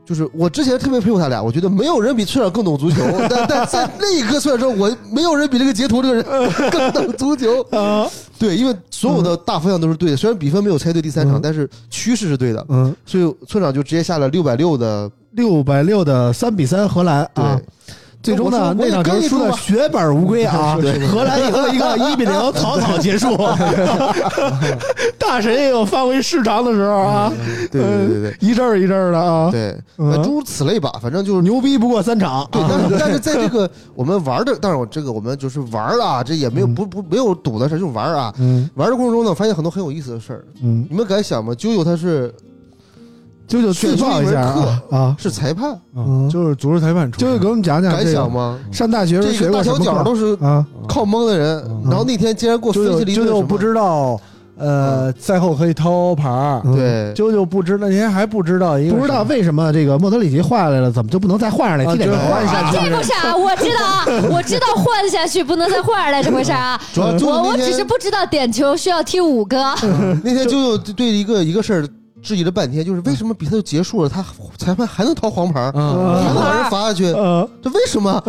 就是我之前特别佩服他俩，我觉得没有人比村长更懂足球，但但在那一刻，村长说，我没有人比这个截图这个人更懂足球。啊，对，因为所有的大方向都是对的，虽然比分没有猜对第三场，嗯但是趋势是对的，嗯，所以村长就直接下了六百六的。六百六的三比三荷兰对，啊，最终呢那场球输的血本无归啊，荷兰赢了一个 一比零，草草结束。大神也有发挥失常的时候啊，对对对对一阵儿一阵儿的啊，对，诸如此类吧，反正就是。牛逼不过三场。对，啊但是但是在这个我们玩的，但是我这个我们就是玩了啊，这也没有嗯不不没有赌的事，就是玩啊。嗯玩的过程中呢，发现很多很有意思的事儿。嗯你们敢想吗？啾啾他是啾啾自报一下啊啊，是裁判，嗯，就是足球裁判出身，啾啾给我们讲讲敢这个想吗？上大学时候这个大小学过什么课脚都是啊？靠蒙的人，然后那天竟然给我分析了一顿什么啾啾不知道，呃，赛后可以掏牌儿。嗯对，舅舅不知那天还不知道一个不知道为什么这个莫德里奇换来了，怎么就不能再换上来啊踢这个？就是换下去这个啥？我知道啊，我知道换下去不能再换上来这回事啊。主要就是我我那只是不知道点球需要踢五个。那天舅舅对一个一个事儿质疑了半天，就是为什么比赛就结束了，他裁判还能掏黄牌，嗯还能把人罚下去，呃，这为什么？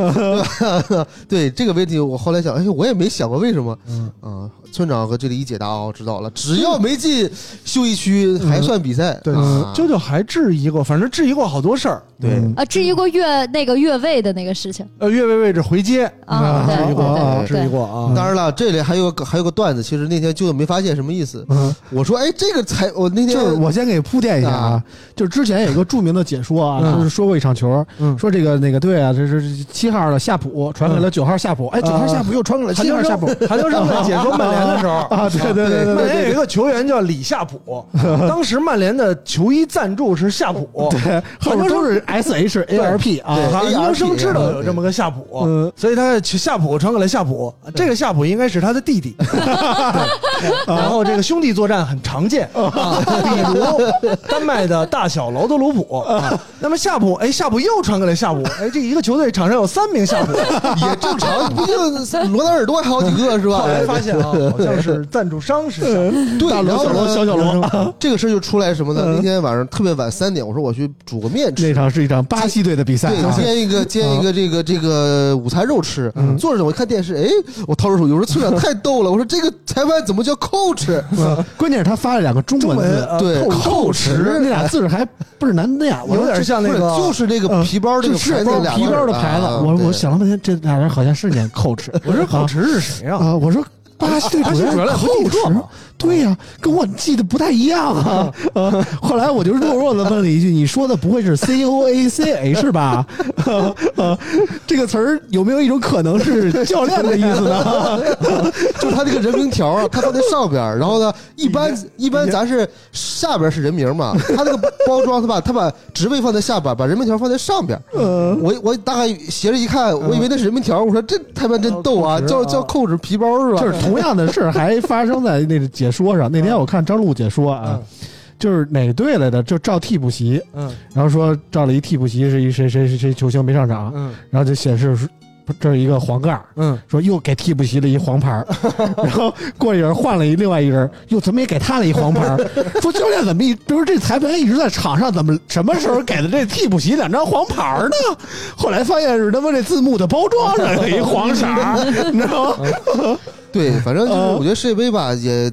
对这个问题，我后来想，哎，我也没想过为什么。嗯啊，村长和这里一解答哦，知道了，只要没进休息区还算比赛。对，啊啾啾还质疑过，反正质疑过好多事儿。对嗯啊，质疑过越那个越位的那个事情呃，越位位置回接啊，质疑过质疑过啊。当然了，这里还有个还有个段子，其实那天舅舅没发现什么意思。嗯我说，哎，这个才我那天就是我先给铺垫一下啊啊，就是之前有一个著名的解说啊，嗯。就是说过一场球，嗯。说这个哪个队啊，这是七号的夏普传给了九号夏普，哎，九号夏普又传给了七号夏普，韩德生在 解说曼联的时候。啊，对对对对曼对联有一个球员叫李夏普，当时曼联的球衣赞助是夏普，对，后面都是 S H A R P 啊，韩秋生知道有这么个夏普嗯，所以他夏普传给了夏普，这个夏普应该是他的弟弟，对然后这个兄弟作战很常见啊，比如 丹麦的大小劳德鲁普啊，那么夏普，哎，夏普又传给了夏普，哎，这一个球队场上有三名夏普，也正常，毕竟罗纳尔多还好几个是吧后？来发现啊，好像是赞助商是夏普。对，大罗小罗然后呢小小罗，这个事儿就出来什么呢？那天晚上特别晚三点，我说我去煮个面吃那。场是一场巴西队的比赛对，啊，煎一个煎一个这个这个午餐肉吃，坐着我一看电视，哎，我掏出手机，我说村长太逗了，我说这个裁判怎么叫 coach？嗯关键是他发了两个中文字，呃对扣扣持那俩字还倍儿难念，有点像那个，就是那个皮包这个是皮包的牌子，我我想了半天，这俩人好像是念 coach，我说寇驰是谁啊？啊，我说巴西队主任巴西主任扣不记持嘛，对呀、跟我记得不太一样啊。啊，后来我就弱弱的问了一句：“你说的不会是 C O A C H 吧？”啊，这个词儿有没有一种可能是 教练的意思呢？就是他这个人名条啊，他放在上边，然后呢，一般一般咱是下边是人名嘛，他那个包装他把他把职位放在下边，把人名条放在上边。我我大概斜着一看，我以为那是人名条，我说这他妈真逗啊，叫叫扣子皮包是吧？就是同样的事儿还发生在那个解说上。那天我看张璐解说啊，就是哪队来的，就照替补席，嗯然后说照了一替补席是一谁谁谁谁球星没上场，嗯然后就显示说这是一个黄盖儿。嗯，说又给替补席了一黄牌儿，然后过一会儿换了一另外一人，又怎么也给他了一黄牌儿？说教练怎么一，比如这裁判一直在场上，怎么什么时候给的这替补席两张黄牌儿呢？后来发现是他妈这字幕的包装上有一黄色，你知道吗？对，反正就是呃我觉得世界杯吧也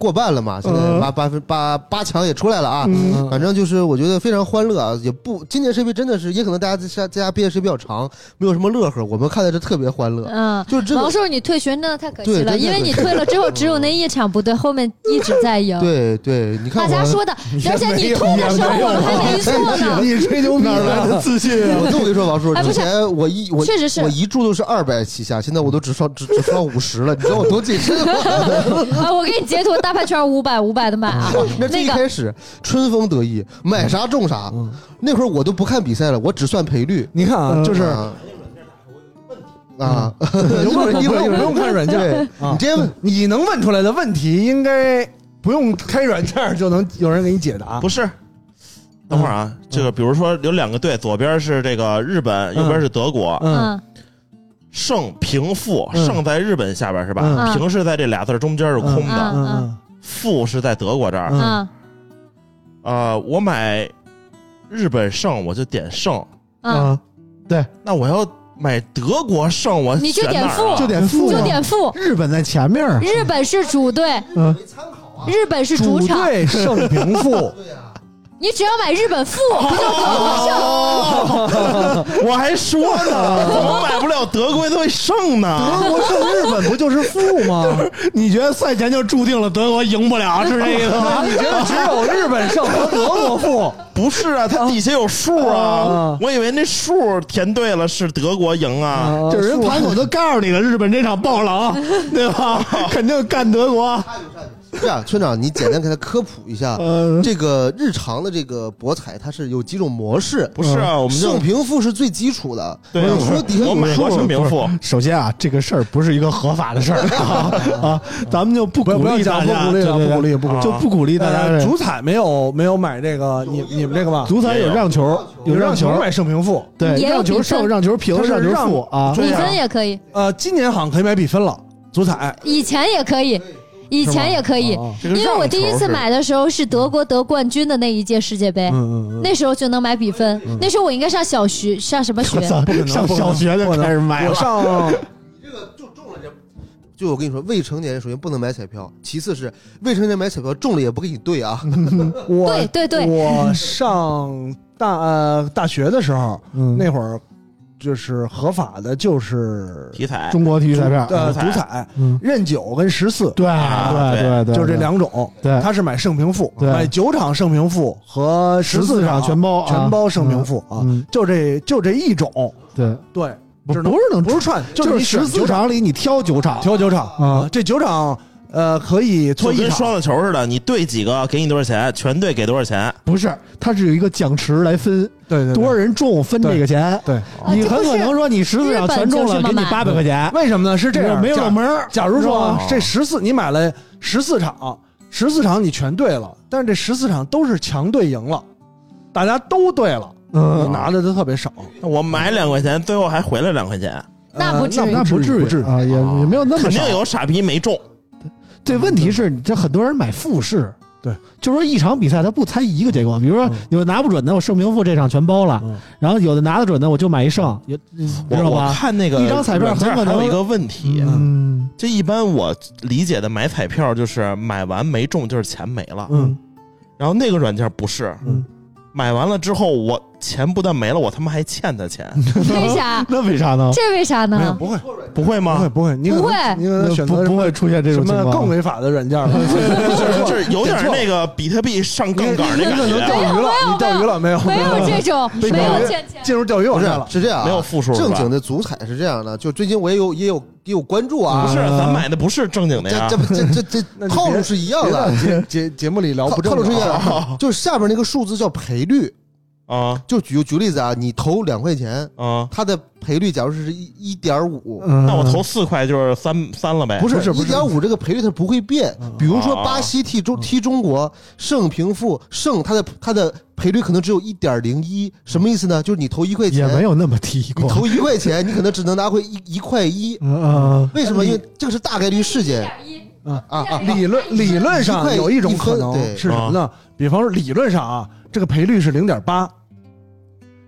过半了嘛，现在呃八八分八八强也出来了啊。嗯反正就是我觉得非常欢乐啊，也不今年世界杯真的是，也可能大家在家在家憋的时间比较长，没有什么乐呵，我们看的是特别欢乐。嗯，就是这个王叔，你退学真的太可惜了，因为你退了之后，只有那一场不对，后面一直在赢。对对，你看，大家说的，而且你退的时候我们还没错呢。你吹牛逼哪来的自信啊？我跟你说，王叔，哎不是之前我一我确实是我一注都是二百起下，现在我都只刷只只刷五十了，你知道我多谨慎吗？啊，我给你截图大牌圈五百五百的买啊，那这一开始春风得意，买啥中啥。那会儿我都不看比赛了，我只算赔率。你看啊，就是啊。啊，不用不用不用看软件？你直接问，你能问出来的问题，应该不用开软件就能有人给你解答。不是。等会儿啊，这个比如说有两个队，左边是这个日本，右边是德国，嗯。嗯。胜平负，嗯。胜在日本下边是吧？嗯。平是在这俩字中间是空的，负是在德国这儿。啊嗯呃，我买日本胜，我就点胜。嗯，啊，对，那我要买德国胜，我你就点选哪儿啊负就点负就啊，点负。日本在前面，日本是主队，嗯，日本是主主场，队胜平负，你只要买日本富，不就德国胜？我还说呢，怎么买不了德国队胜呢？德国胜日本不就是负吗？你觉得赛前就注定了德国赢不了，是这意思吗？你觉得只有日本胜和德国负？不是啊，它底下有数啊啊，我以为那数填对了是德国赢啊。就是人盘口都告诉你了，日本这场爆冷，对吧？肯定干德国。这样，村长，你简单给他科普一下，呃这个日常的的这个博彩它是有几种模式，不是啊，我们就胜平负是最基础的，对啊，说底下有我买过数胜平负，首先啊，这个事儿不是一个合法的事儿 啊啊，咱们就不鼓不要励大家，不鼓励不鼓励不鼓励就不鼓励大家呃，这主彩没有没有买这个，你你们这个吧？足彩有让球，有让球买胜平负，对，让球胜，让球平，让球负啊。比分也可以，呃，今年好像可以买比分了，足彩以前也可以，以前也可以，因为我第一次买的时候是德国得冠军的那一届世界杯，那时候就能买比分。那时候我应该上小学，上什么学？上小学就开始买了。我上 就我跟你说，未成年人首先不能买彩票，其次是未成年人买彩票中了也不给你兑啊。我对对对。我上大呃大学的时候，嗯。那会儿就是合法的，就是体彩。中国体育彩票，呃足彩。任九跟十四。对啊对对。对，就这两种，对。他是买胜平负，买九场胜平负和十四四场全包啊。全包胜平负啊，嗯，就这就这一种，对，对，不是能不是串，就是你十四场里你挑九场，挑九场啊这九场呃可以就搓一场，跟双子球似的，你对几个给你多少钱，全对给多少钱。不是，它是有一个奖池来分，对对对多少人中分这个钱。对，你很可能说你十四场全中了，给你八百块钱，为什么呢？是这样，没有冷门儿。假如说啊这十四你买了十四场，十四场你全对了，但是这十四场都是强队赢了，大家都对了，你嗯，拿的都特别少。我买两块钱，最后还回来两块钱，那不至于那不至不至于于啊，也也没有那么肯定。有傻逼没中。对，问题是你这很多人买复式，对，就是说一场比赛他不猜一个结果，比如说嗯。有拿不准的，我胜平负这场全包了，嗯。然后有的拿得准的我就买一胜，有我我知道吧？看那个一张彩票很可能有一个问题，嗯。这一般我理解的买彩票就是买完没中就是钱没了，嗯。然后那个软件不是，嗯。买完了之后我钱不但没了，我他妈还欠他钱，为啥？那为啥呢？这为啥没有呢？不会不会吗不会？不会，你可能不会你可能选择不不会出现这什种情况，么更违法的软件了，就是就是有点那个比特币上杠杆那感你可能觉，钓鱼了，你钓鱼了没有？没有这种，被没有欠钱。进入钓鱼不是网站了。是这样啊，没有负数是吧正经的足彩是这样的，就最近我也有也有也有关注啊。不是咱买的不是正经的呀这这，不这这套路是一样别的，在节节节目里聊不正套路是一。样的，就是下边那个数字叫赔率。啊就举举例子啊，你投两块钱，啊，它的赔率假如是一一点五，嗯，那我投四块就是三三了呗，不是不是一点五这个赔率它不会变。比如说哦巴西踢中踢中国胜平负胜，它的它的赔率可能只有一点零一，什么意思呢？就是你投一块钱也钱，没有那么低过。你投一块钱，你可能只能拿回一一块一。嗯嗯为什么？因为这个是大概率事件啊啊！理论理论上有一种可能对是什么呢？比方说理论上啊，这个赔率是零点八，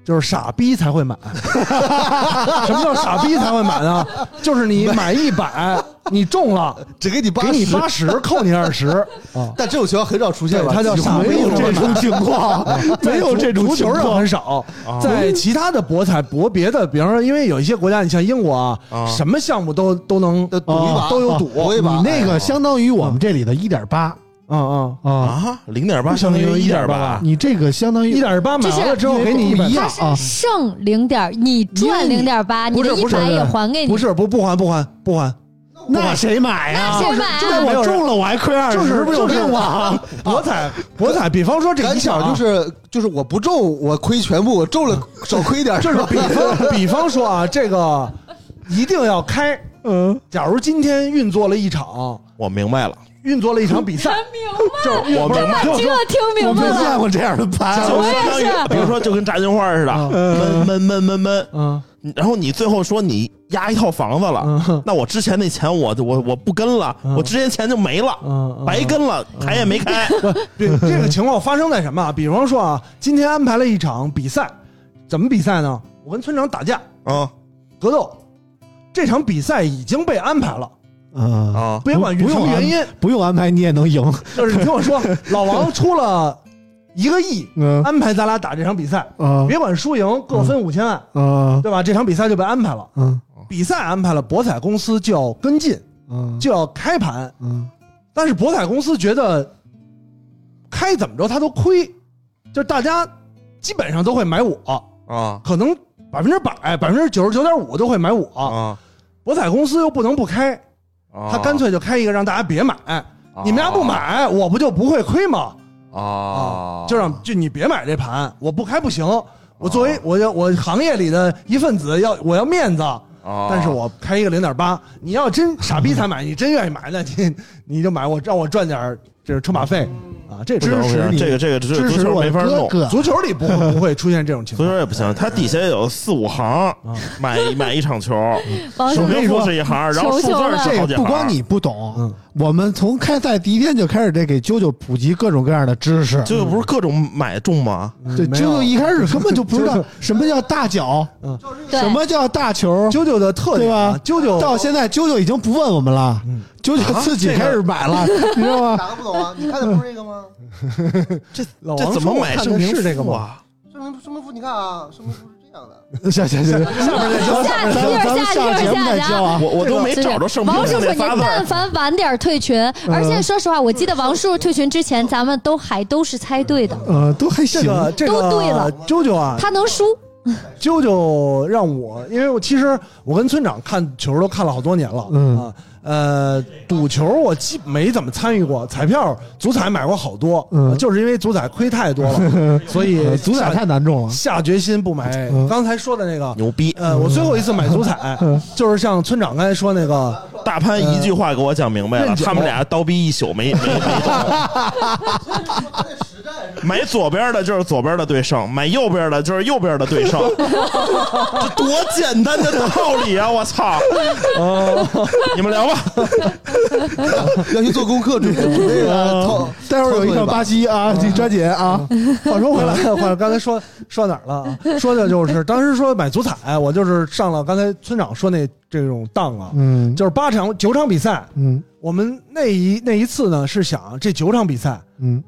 就是傻逼才会买。什么叫傻逼才会买呢？就是你买一百，你中了，只给你八给你八十，扣你二十。啊。但这种情况很少出现吧？对它叫傻逼没有这种情况，没有这种足球上情况。很少，啊。在其他的博彩博别的，比方说，因为有一些国家，你像英国啊，啊。什么项目都都能都赌一把都有赌，你那哎个相当于我们这里的一点八嗯嗯，啊，啊，零点八相当于一点八，你这个相当于一点八买完了之后给你一百它是剩零点，你赚零点八，你不是不是的一百也还给你。不是不不还不还不还，那谁买呀？那谁买啊？这我中了我还亏二十，就是不有就是病吗？博彩博彩，比方说这赶一场啊。巧就是就是我不中我亏全部，我中了 少亏一点，吧就是比方 比方说啊，这个一定要开。嗯，假如今天运作了一场，我明白了，运作了一场比赛，就是我明白。了。这个听明我没白了。见过这样的盘，就我也相当于是，比如说，就跟炸金花似的，嗯闷闷闷闷闷，嗯然后你最后说你压一套房子了，嗯那我之前那钱我我我不跟了，嗯我之前钱就没了，白跟了，台也没开，这这个情况发生在什么啊？比方说啊，今天安排了一场比赛，怎么比赛呢？我跟村长打架。啊。格斗，这场比赛已经被安排了，嗯啊。别管不用什么原因，不用安排你也能赢，就是你听我说，老王出了一个亿，嗯。安排咱俩打这场比赛，啊。别管输赢，各分五千万，啊。对吧？这场比赛就被安排了，嗯。比赛安排了，博彩公司就要跟进，嗯。就要开盘，嗯。但是博彩公司觉得开怎么着他都亏，就大家基本上都会买我，啊。可能百分之百、百分之九十九点五都会买我。啊！博彩公司又不能不开，啊他干脆就开一个让大家别买，啊你们家不买，我不就不会亏吗？啊，就让就你别买这盘，我不开不行。我作为我要我行业里的一份子，要我要面子，啊，但是我开一个零点八，你要真傻逼才买，你真愿意买，那你你就买，我让我赚点儿这是车马费啊，这支持你。这个这个足球支持我没法弄。足球里不会不会出现这种情况足球也不行，它底下有四五行，买买一场球，王首名说是一行，然后数字这是好几行。不光你不懂，嗯我们从开赛第一天就开始得给啾啾普及各种各样的知识。啾啾不是各种买中吗？对，啾啾一开始根本就不知道 什么叫大脚，对什么叫大球，啾啾的特点吧，啾啾到现在啾啾已经不问我们了，嗯啾啾自己开始买了，你知道吗？哪个不懂啊？你看的不是这个吗？老王这怎么买声明是这个吗？赋啊？说明说明书，你看啊，说明书是这样的。行 行行，下面再教，下咱们咱们上节目再教啊。我我都没找着王叔叔，赋那你仨字儿。但凡晚点退群，而且说实话，我记得王叔叔退群之前，咱们都还都是猜对的，呃，都还这行。个这个都对了啾啾啊，他能输。啾啾让我，因为我其实我跟村长看球都看了好多年了，嗯啊，呃，赌球我基没怎么参与过，彩票足彩买过好多，嗯呃就是因为足彩亏太多了，所以呃足彩太难中了，下决心不买。嗯刚才说的那个，牛逼！呃，我最后一次买足彩，就是像村长刚才说那个，大潘一句话给我讲明白了，他们俩刀逼一宿没没没懂。买左边的就是左边的对胜，买右边的就是右边的对胜，这多简单的道理啊！我操！你们聊吧。要去做功课，准备准备啊，套待会儿有一场巴西啊，这抓紧啊，话说回来，话刚才说说哪儿了啊？说的就是当时说买足彩，我就是上了刚才村长说那这种当啊，嗯。就是八场九场比赛，嗯。我们那一那一次呢是想这九场比赛，嗯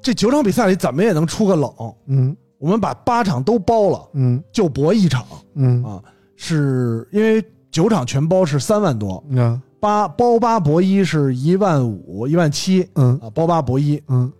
这九场比赛里怎么也能出个冷，嗯。我们把八场都包了，嗯。就搏一场嗯。啊，是因为九场全包是三万多，嗯。八包八博一是一万五一万七嗯。啊，包八博一，嗯，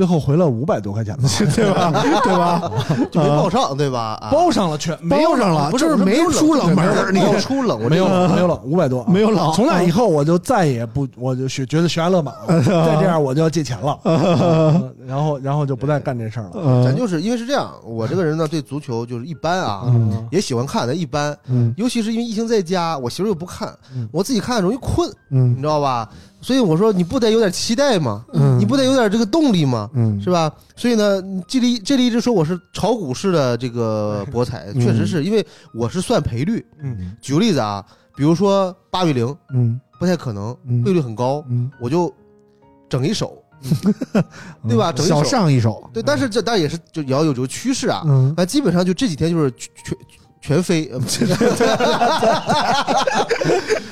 最后回了五百多块钱吧，对吧？对吧？就没报上，对吧？啊。包上了全没有上了，不就是没出冷门儿，你没有出冷，我没有了，没有了，五百多，没有冷从那以后，我就再也不，我就学觉得悬崖勒马了，再这样我就要借钱了，嗯 然后然后就不再干这事儿了。嗯。咱就是因为是这样，我这个人呢对足球就是一般啊，嗯。也喜欢看，但一般。嗯。尤其是因为疫情在家，我媳妇又不看嗯，我自己看容易困，你嗯知道吧？所以我说你不得有点期待吗？嗯你不得有点这个动力吗？嗯是吧？所以呢，这里这里一直说我是炒股式的这个 博彩，嗯确实是因为我是算赔率。嗯举个例子啊，比如说八比零，嗯不太可能，嗯汇率很高，嗯，我就整一手，对吧？整一小手，上一手，对，但是这当然也是就也要有这个趋势啊。嗯反正基本上就这几天就是全全全飞，呃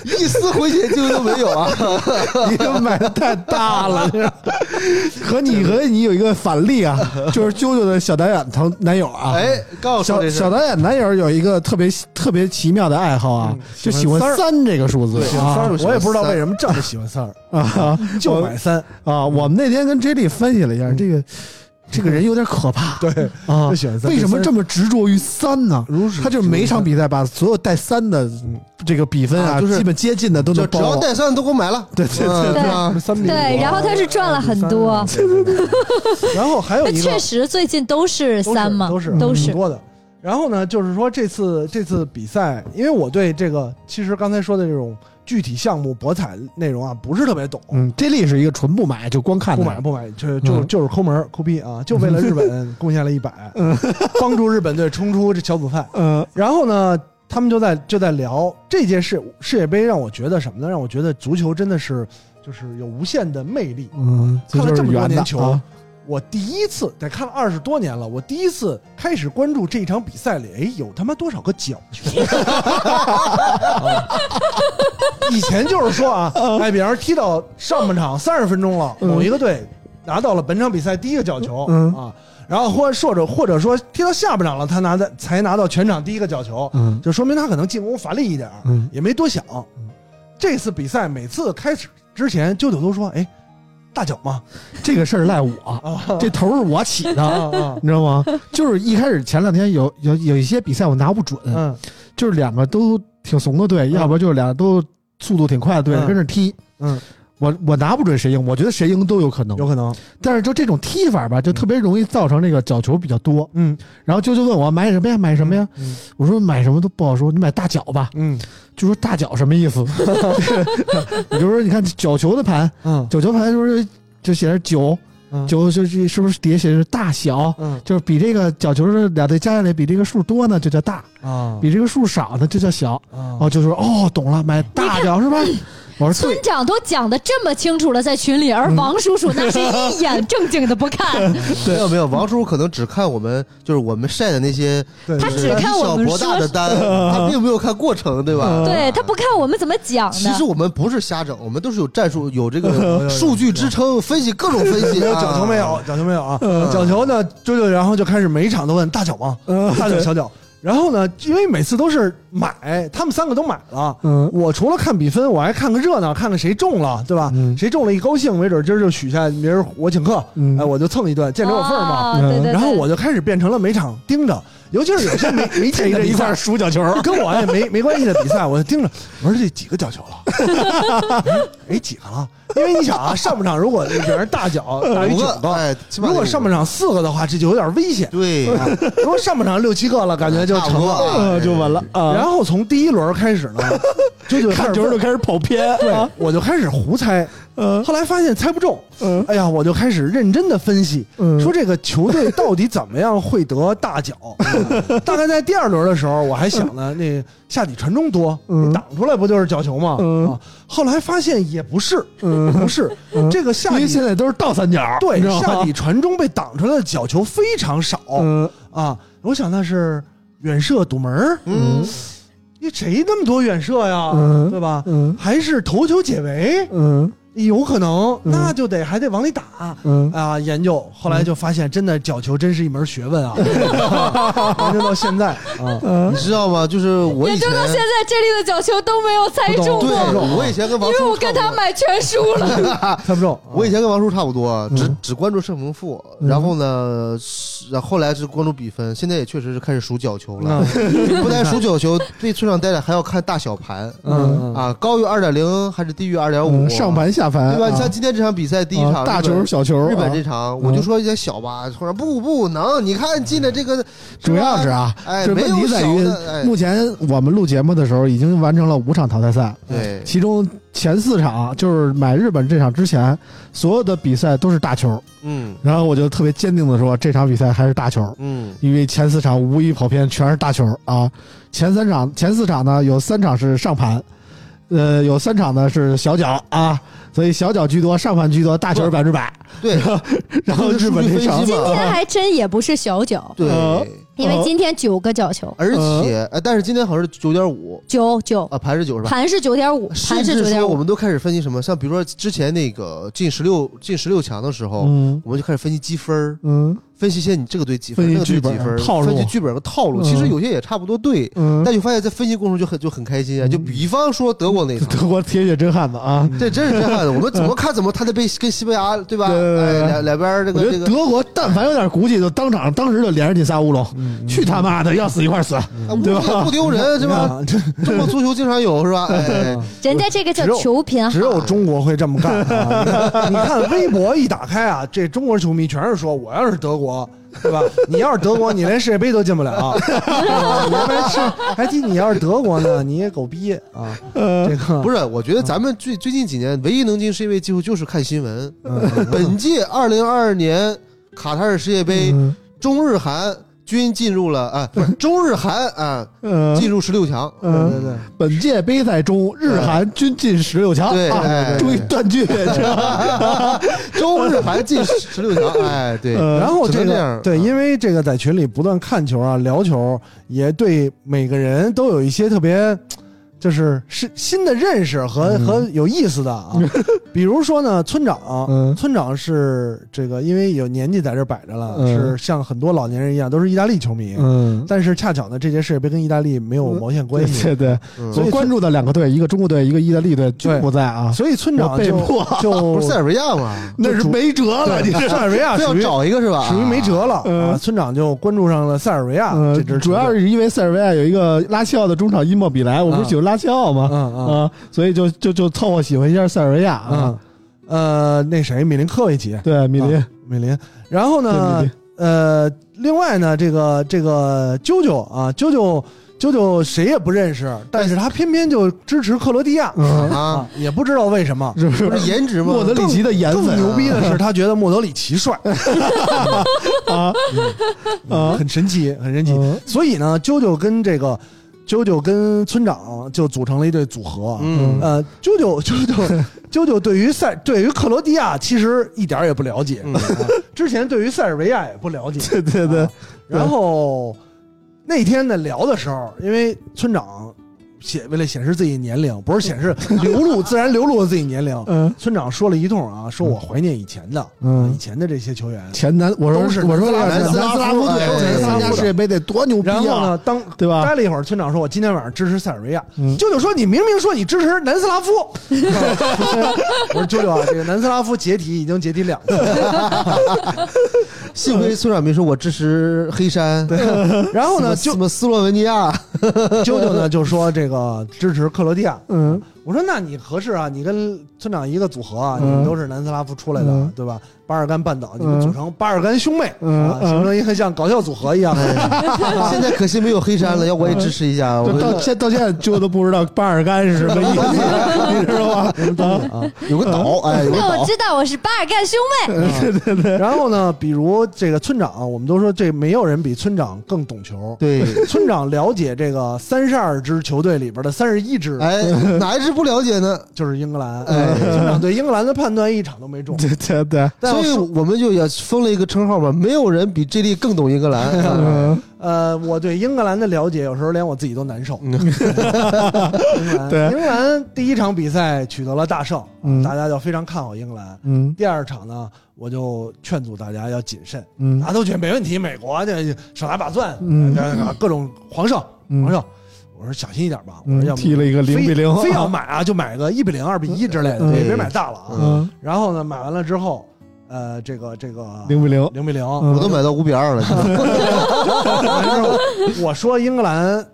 一丝回血机会都没有啊！你这买的太大了，这 和你和你有一个反例啊，就是啾啾的小导演同男友啊，哎，告诉小小导演男友有一个特别特别奇妙的爱好啊，就喜欢喜欢三这个数字。对三啊我也不知道为什么这么喜欢三儿，啊，就买三，啊！我们那天跟 J D 分析了一下，这个这个人有点可怕，对，啊。为什么这么执着于三呢？他就是每场比赛把所有带三的这个比分啊，啊就是基本接近的都能包了。只要带三都给我买了，对对嗯对对，然后他是赚了很多，然后还有一个确实最近都是都是三嘛，都是都是。多的。然后呢，就是说这次这次比赛，因为我对这个其实刚才说的这种具体项目博彩内容啊，不是特别懂。嗯，J 莉是一个纯不买就光看的，不买不买，就就嗯就是抠门抠逼啊！就为了日本 贡献了一百，帮助日本队冲出这小组赛。嗯然后呢，他们就在就在聊这届世世界杯，让我觉得什么呢？让我觉得足球真的是就是有无限的魅力。嗯，看了这么多年球啊我第一次得看了二十多年了，我第一次开始关注这一场比赛里，哎，有他妈多少个角球？啊 以前就是说啊，哎，比方说踢到上半场三十分钟了，某一个队拿到了本场比赛第一个角球、嗯。啊，然后或或者或者说踢到下半场了，他拿的才拿到全场第一个角球，嗯。就说明他可能进攻乏力一点，嗯。也没多想。这次比赛每次开始之前，啾啾都说：“哎，大脚吗？这个事儿赖我，啊，这头是我起的，你知道吗？就是一开始前两天有有有一些比赛我拿不准，嗯就是两个都挺怂的队，要不就是俩都速度挺快的队嗯跟着踢。嗯我我拿不准谁赢，我觉得谁赢都有可能。有可能，但是就这种踢法吧，就特别容易造成这个角球比较多。嗯然后舅舅问我买什么呀？买什么呀？嗯我说买什么都不好说，你买大脚吧。嗯就说大脚什么意思？你就说你看角球的盘，嗯角球盘就是就写着九，嗯九就是是不是底下写是大小？嗯就是比这个角球的俩队加起来比这个数多呢，就叫大；啊比这个数少呢，就叫小。啊哦，就说哦，懂了，买大脚是吧？我说，村长都讲的这么清楚了，在群里，而王叔叔那是一眼正经的不看，没有没有，王叔叔可能只看我们就是我们晒的那些，他只看我们小博大说的单，他并没有看过程，对吧？对他不看我们怎么讲其实。我们不是瞎整，我们都是有战术、有这个 数据支撑，分析各种分析。没有啊角球没有，讲球没有啊！讲球呢，舅舅然后就开始每一场都问大脚吗？大脚小脚。然后呢，因为每次都是买，他们三个都买了。嗯我除了看比分，我还看个热闹，看看谁中了，对吧？嗯谁中了一高兴，没准今儿就许下，明儿我请客，嗯哎，我就蹭一顿，见着我份儿嘛。哦对对对，然后我就开始变成了每场盯着，尤其是有些没 没进的比赛，数角球。跟我也没没关系的比赛，我就盯着，我说这几个角球了？哎，几个了？因为你想啊，上半场如果比人大脚大于九个，哎，如果上半场四个的话，这就有点危险。对，如果上半场六七个了，感觉就成了。就稳了啊！然后从第一轮开始呢，就就看球就开始跑偏，对啊，我就开始胡猜，嗯。后来发现猜不中，嗯。哎呀，我就开始认真的分析，嗯。说这个球队到底怎么样会得大脚。大概在第二轮的时候，我还想呢，那下底传中多，挡出来不就是角球吗？嗯。啊，后来发现也不是，嗯。不是。嗯。这个下因为底现在都是倒三角，对下底传中被挡出来的角球非常少。嗯。啊，我想那是远射堵门儿。嗯，你谁那么多远射呀？嗯。对吧？嗯。还是头球解围，嗯有可能，嗯那就得还得往里打。嗯啊，研究后来就发现，真的角球真是一门学问啊！研究到现在啊，嗯你知道吗？就是我以前研究到现在，这里的角球都没有猜中过，对，我以前跟王因为我跟他买全输了。猜不中。我以前跟王叔差不多，只嗯只关注胜平负，嗯然后呢，后后来是关注比分，现在也确实是开始数角球了。嗯 不但数角球，对村长待着还要看大小盘嗯啊，高于二点零还是低于二点五嗯，？上盘下盘，对吧？啊。你像今天这场比赛第一场啊大球小球，日本这啊场，我就说有点小吧，或者不不能，你看进的这个，主要是啊，哎，问题在于目前我们录节目的时候已经完成了五场淘汰赛，对，其中前四场就是买日本这场之前，所有的比赛都是大球，嗯。然后我就特别坚定的说这场比赛还是大球，嗯。因为前四场无一跑偏，全是大球啊。前三场前四场呢有三场是上盘，呃，有三场呢是小脚啊，所以小脚居多，上盘居多，大球百分之百。对，然后日本这场。今天还真也不是小脚，对，呃因为今天九个角球，而且哎，但是今天好像是九点五。九九。啊，盘是九是吧？盘是九点五，盘是九点五。我们都开始分析什么，像比如说之前那个进十六进十六强的时候，嗯。我们就开始分析积分，嗯分析一下你这个对几分，那个对几分，套路分析剧本的套路。嗯其实有些也差不多对，嗯，但就发现，在分析过程中就很就很开心啊。就比方说德国那场，德国铁血真汉子啊！这真是真汉子。我们怎么看怎么他得被跟西班牙对吧？对对对哎，两两边这个这个。德国但凡有点骨气，就当场当时就连着进仨乌龙，去他妈的，要死一块死！啊对吧不不丢人是吧？中国足球经常有是吧？哎，人家这个叫只有球品好只，有中国会这么干啊！你看微博一打开啊，这中国球迷全是说，我要是德国，对吧？你要是德国，你连世界杯都进不了，对吧你还是还提你要是德国呢，你也狗逼啊！这个不是，我觉得咱们最最近几年唯一能进世界杯机会就是看新闻。本届二零二二年卡塔尔世界杯，嗯中日韩均进入了啊，不是中日韩啊嗯进入十六强。嗯对对对，本届杯赛中，日韩均进十六强对！终于断句，是吧？中日韩进十六强，哎，对，呃然后这个只能这样对，啊因为这个在群里不断看球啊、聊球，也对每个人都有一些特别。就是是新的认识和、嗯。和有意思的啊，比如说呢，村长，嗯。村长是这个，因为有年纪在这摆着了，嗯。是像很多老年人一样，都是意大利球迷，嗯，但是恰巧呢，这届世界杯跟意大利没有毛线关系，对对，嗯。所以关注的两个队，一个中国队，一个意大利队，均不在啊。所以村长被迫就不是塞尔维亚吗？那是没辙了，你对塞尔维亚非要找一个是吧？属于没辙了嗯啊，村长就关注上了塞尔维亚呃这支，主要是因为塞尔维亚有一个拉齐奥的中场伊莫比莱，我不是喜欢拉齐奥吗？嗯嗯。啊，所以就就就凑合喜欢一下塞尔维亚啊。嗯，呃，那谁，米林科维奇，对，米林。啊，米林。然后呢，呃，另外呢，这个这个啾啾啊，啾啾啾啾谁也不认识，但是他偏偏就支持克罗地亚。嗯，啊。啊，，也不知道为什么。是不是？不是颜值吗？莫德里奇的颜更牛逼的是，他觉得莫德里奇帅，啊啊很神奇，很神奇。嗯。所以呢，啾啾跟这个啾啾跟村长就组成了一对组合。嗯呃，啾啾啾啾啾啾对于塞对于克罗地亚其实一点儿也不了解，嗯 啊之前对于塞尔维亚也不了解。对对对啊然后那天呢聊的时候，因为村长显为了显示自己年龄，不是显示流露自然流露了自己年龄，嗯村长说了一通啊，说我怀念以前的，嗯以前的这些球员。前南，我说都是我说南斯拉夫南斯拉夫队哎参加世界杯得多牛逼啊，然后呢，当对吧？待了一会儿，村长说：“我今天晚上支持塞尔维亚。嗯舅舅说：“你明明说你支持南斯拉夫。”我说：“舅舅啊，这个南斯拉夫解体已经解体两次。幸亏村长没说我支持黑山，然后呢，什就么斯洛文尼亚，舅舅呢就说这个个支持克罗地亚。嗯我说：“那你合适啊，你跟村长一个组合啊，嗯你们都是南斯拉夫出来的，嗯对吧？巴尔干半岛，你们嗯组成巴尔干兄妹，形成一个像搞笑组合一样。现在可惜没有黑山了，要我也支持一下。我就到现到现在就都不知道巴尔干是什么意思，你知道吗？啊，有个岛，哎，有个岛，那我知道我是巴尔干兄妹，对对对，然后呢，比如这个村长，我们都说这没有人比村长更懂球。对，村长了解这个三十二支球队里边的三十一支，哎，哪一支不了解呢？就是英格兰。对英格兰的判断一场都没中。对对对，所以我们就也封了一个称号吧，没有人比 J 莉更懂英格兰。呃，我对英格兰的了解，有时候连我自己都难受。嗯 英格兰对英格兰第一场比赛取得了大胜，嗯大家就非常看好英格兰。嗯第二场呢，我就劝阻大家要谨慎，嗯大家都觉得没问题，美国这少拿把钻，嗯各种皇胜，嗯皇胜。我说小心一点吧，我说要踢了一个零比零，非非要买啊，就买个一比零、二比一之类的，也别别买大了啊。嗯。然后呢，买完了之后，呃，这个这个零比零，零比零，嗯。我都买到五比二了，我说英格兰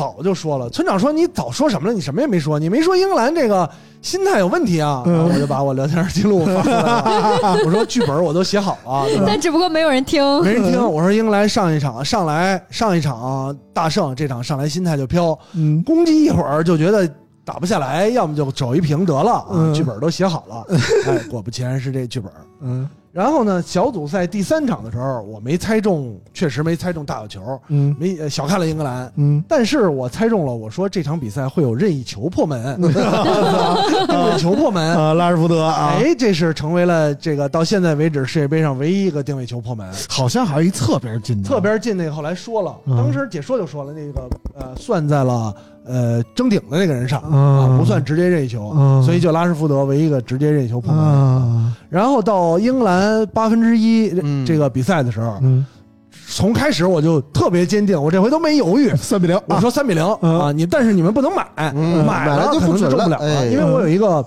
早就说了，村长说你早说什么了？你什么也没说，你没说英格兰这个心态有问题啊。嗯然后我就把我聊天记录发出来了，我说剧本我都写好了，对吧但只不过没有人听。没人听。我说英格兰上一场上来上一场大胜，这场上来心态就飘，嗯攻击一会儿就觉得打不下来，要么就走一平得了啊。嗯剧本都写好了，哎，果不其然是这剧本。嗯然后呢，小组赛第三场的时候，我没猜中，确实没猜中大小球，嗯没呃小看了英格兰。嗯但是我猜中了，我说这场比赛会有任意球破门，任意球破门。啊，拉什福德啊，哎，这是成为了这个到现在为止世界杯上唯一一个定位球破门。好像还有一侧边进的，侧边进那个后来说了，嗯当时解说就说了，那个呃算在了呃争顶的那个人上嗯。啊，不算直接任意球，嗯。所以就拉什福德为一一个直接任意球破门。啊，然后到英格兰八分之一嗯。这个比赛的时候，嗯，从开始我就特别坚定，我这回都没犹豫，三比零，我说三比零嗯。啊，你但是你们不能买，嗯。买买了就可能不准中不了了哎。因为我有一个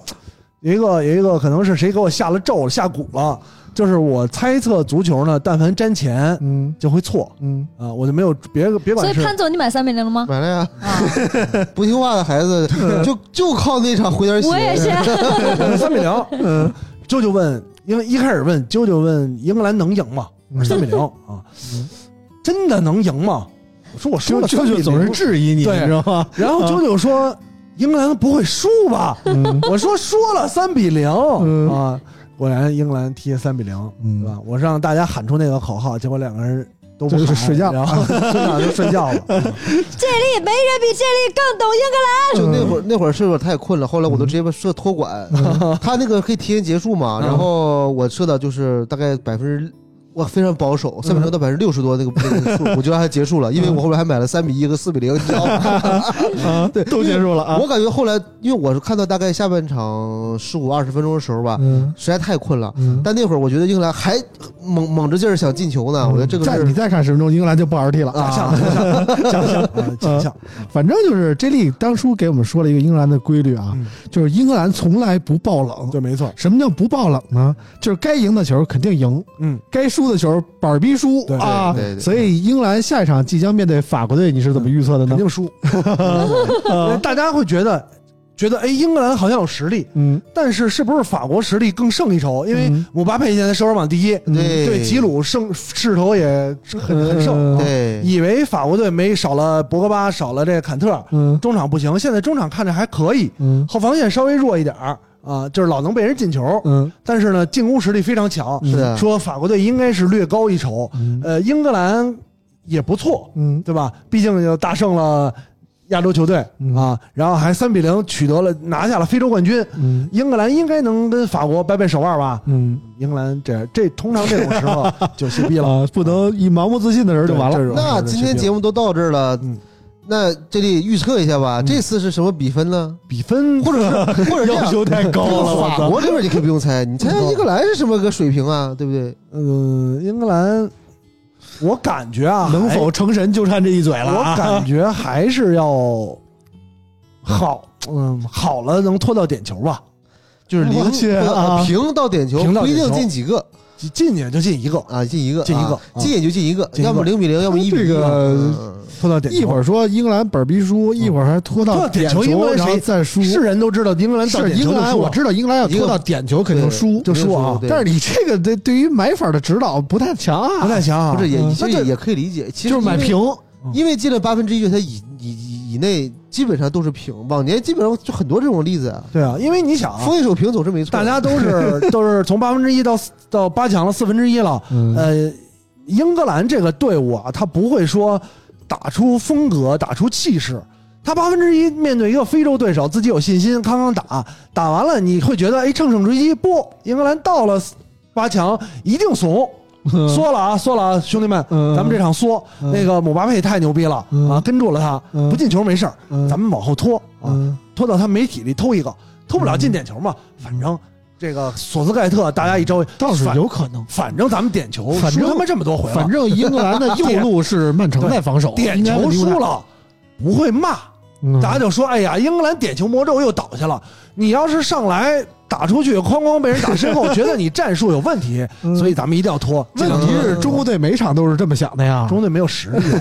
有一个有一个可能是谁给我下了咒了下蛊了，就是我猜测足球呢，但凡沾钱嗯就会错嗯啊，我就没有别别管所以潘总，你买三比零了吗？买了呀。啊，不听话的孩子就就靠那场回点血。我也是。三比零，嗯舅舅问，因为一开始问舅舅问英格兰能赢吗？三比零啊，真的能赢吗？我说我说了3比0就就总是质疑你，你知道吗？然后舅舅说英格兰不会输吧？嗯我说说了三比零嗯啊，果然英格兰踢三比零，嗯对吧？我让大家喊出那个口号，结果两个人都不是睡觉然后 村长就睡觉了。这里没人比这里更懂英格兰。就那会儿那会儿是不是太困了？后来我都直接把设托管，他那个可以提前结束嘛，然后我设的就是大概百分之。我非常保守，三比零到百分之六十多那个那个数，我觉得还结束了，因为我后来还买了三比一和四比零，你知道吗？啊，对，都结束了啊。我感觉后来，因为我是看到大概下半场十五二十分钟的时候吧，嗯实在太困了。嗯，但那会儿我觉得英格兰还猛猛着劲儿想进球呢，我觉得这个再你再看十分钟，英格兰就不好好踢了。啊，想想 啊，奖项，反正就是 J 莉当初给我们说了一个英格兰的规律啊，嗯就是英格兰从来不爆冷。对，没错，什么叫不爆冷呢？就是该赢的球肯定赢，嗯，该输的球板儿逼输啊对对。对所以英格兰下一场即将面对法国队，你是怎么预测的呢肯？定输。大家会觉得觉得哎，英格兰好像有实力，嗯但是是不是法国实力更胜一筹？因为嗯姆巴佩现在射手榜第一，对对吉鲁胜势头也很很盛。嗯对，以为法国队没少了博格巴，少了这个坎特，嗯中场不行，现在中场看着还可以，嗯后防线稍微弱一点儿啊，就是老能被人进球，嗯但是呢，进攻实力非常强。是的，说法国队应该是略高一筹，嗯呃，英格兰也不错，嗯对吧？毕竟就大胜了亚洲球队嗯啊，然后还三比零取得了拿下了非洲冠军。嗯英格兰应该能跟法国掰掰手腕吧？嗯英格兰这这通常这种时候 就歇逼了，啊，不能以盲目自信的人就完了。那今天节目都到这儿了，嗯那这里预测一下吧，这次是什么比分呢？比分或者是 或者这样要求太高了，我法！国这边你可以不用猜，你猜猜英格兰是什么个水平啊？对不对？嗯，英格兰，我感觉啊，能否成神就差这一嘴？了啊。我感觉还是要好，嗯，好了能拖到点球吧，就是零啊平到点球，不一定进几个进去就进一个，啊，进一个，进一个进也就进一个，要么零比零，要么一比一。这个嗯拖到点球。一会儿说英格兰本儿逼输，一会儿还拖到点球球，然后英格兰谁再输。是人都知道英格兰到是英格兰，我知道英格兰要拖到点球肯定输，就输啊但是你这个对对于买法的指导不太强啊，不太强啊，不是也嗯其实也可以理解，其实就是买平。因为进了八分之一决赛以以内，基本上都是平。往年基本上就很多这种例子啊，对啊，因为你想啊，封一手平总是没错。大家 都是都是从八分之一到到八强了四分之一了，嗯呃，英格兰这个队伍啊，他不会说打出风格、打出气势。他八分之一面对一个非洲对手，自己有信心，康康打，打完了你会觉得哎乘胜追击。不，英格兰到了八强一定怂，缩了啊，缩了啊，兄弟们，嗯。咱们这场缩。嗯。那个姆巴佩太牛逼了嗯。啊，跟住了他，嗯。不进球没事儿，嗯。咱们往后拖啊，嗯。拖到他没体力偷一个，偷不了进点球嘛，反正这个索斯盖特大家一招倒是反有可能。反正咱们点球反正输他妈这么多回了，反正英格兰的 右路是曼城在防守，点球输了不会骂，嗯大家就说哎呀，英格兰点球魔咒又倒下了。你要是上来打出去，哐哐被人打身后，觉得你战术有问题，嗯所以咱们一定要拖。问题是中国队每场都是这么想的呀。中国队没有实力，英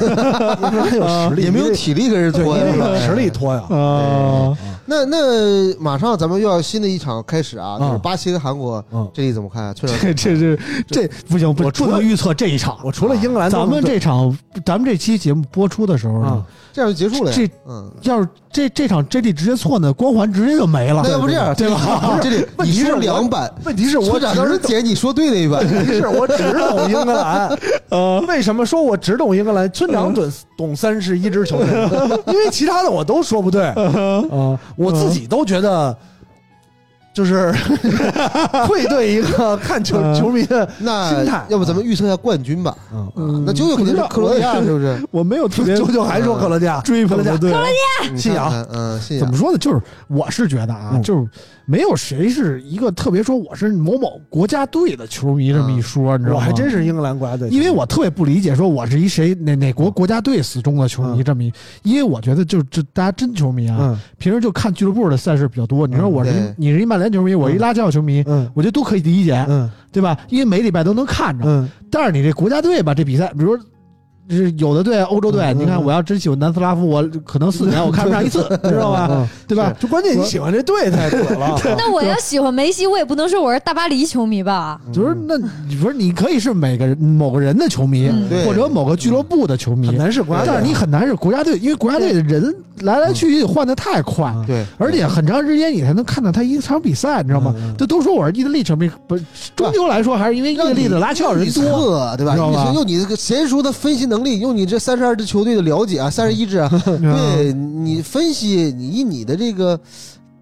格兰有实力，也没有体力跟人对，拖因为有。实力拖呀。啊，那那马上咱们又要新的一场开始啊，就是嗯巴西跟韩国嗯，这里怎么看这这这这不行，我不能预测这一场。我除了英格兰，咱们这场，咱们这期节目播出的时候呢啊，这样就结束了呀。这嗯，要是这这场 JD 直接错呢，光环直接就没了。那要不这样，对吧？这里问题是两版，问题是我村长当时只捡你说对了一版，问题是我只懂英格兰。呃，为什么说我只懂英格兰？村长懂懂三十一支球队，因为其他的我都说不对。啊，我自己都觉得。就是 会对一个看球嗯球迷的心态要不咱们预测一下冠军吧？嗯，啊，那九九肯定是克罗地亚，是不是？我没有特别九九还说克罗地亚追捧的队，你信仰看看，嗯，信仰怎么。说呢？就是我是觉得啊，嗯就是没有谁是一个特别说我是某某国家队的球迷这么一说，你知道吗？我还真是英格兰国家队，因为我特别不理解，说我是一谁哪哪国国家队死忠的球迷嗯这么一，因为我觉得就是这大家真球迷啊，嗯平时就看俱乐部的赛事比较多。你说嗯我是一你是一曼联球迷，我是一拉齐奥球迷，嗯我觉得都可以理解，嗯对吧？因为每礼拜都能看着。嗯但是你这国家队吧，这比赛，比如说。是有的队，欧洲队，你看，我要真喜欢南斯拉夫，我可能四年 我看不上一次，你知道吧？嗯对吧？就关键你喜欢这队太扯了。那我要喜欢梅西，我也不能说我是大巴黎球迷吧？就是那，你说你可以是每个人某个人的球迷，嗯或者某个俱乐部的球迷，很难是国家队但是你很难是国家队，因为国家队的人来来去去换的太快，对，而且很长时间你才能看到他一场比赛，你知道吗？这都说我是意大利球迷，不，终究来说还是因为意大利的拉齐奥人多。对吧？你用你这个娴熟的分析能力，用你这三十二支球队的了解啊，三十一支啊，对你分析，你以你的这个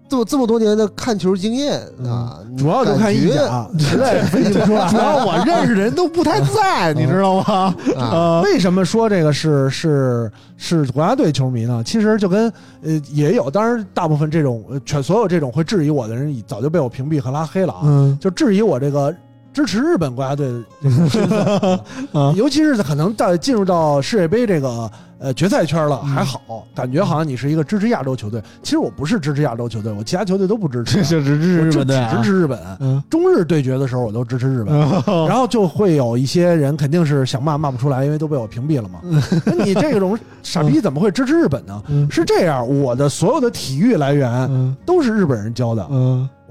这么这么多年的看球经验啊，你主要就看意甲，实在是分析不出来。主要我认识的人都不太在，你知道吗？啊，呃，为什么说这个是是是国家队球迷呢？其实就跟呃也有，当然大部分这种呃全所有这种会质疑我的人，早就被我屏蔽和拉黑了啊。嗯。就质疑我这个支持日本国家队的这种身份，啊尤其是可能到进入到世界杯这个呃决赛圈了嗯还好，感觉好像你是一个支持亚洲球队。其实我不是支持亚洲球队，我其他球队都不支持，支持日本队啊只支持日本。嗯，中日对决的时候，我都支持日本。然 然后就会有一些人肯定是想骂骂不出来，因为都被我屏蔽了嘛。那你这种傻逼怎么会支持日本呢？嗯是这样，我的所有的体育来源嗯都是日本人教的。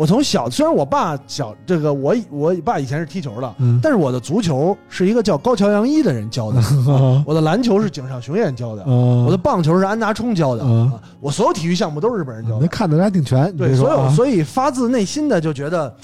嗯我从小虽然我爸小这个我我爸以前是踢球的，嗯。但是我的足球是一个叫高桥洋一的人教的，我的篮球是井上雄彦教的，嗯，我的棒球是安达充教的，嗯啊我所有体育项目都是日本人教的。那看的还挺全，对，所有所以发自内心的就觉得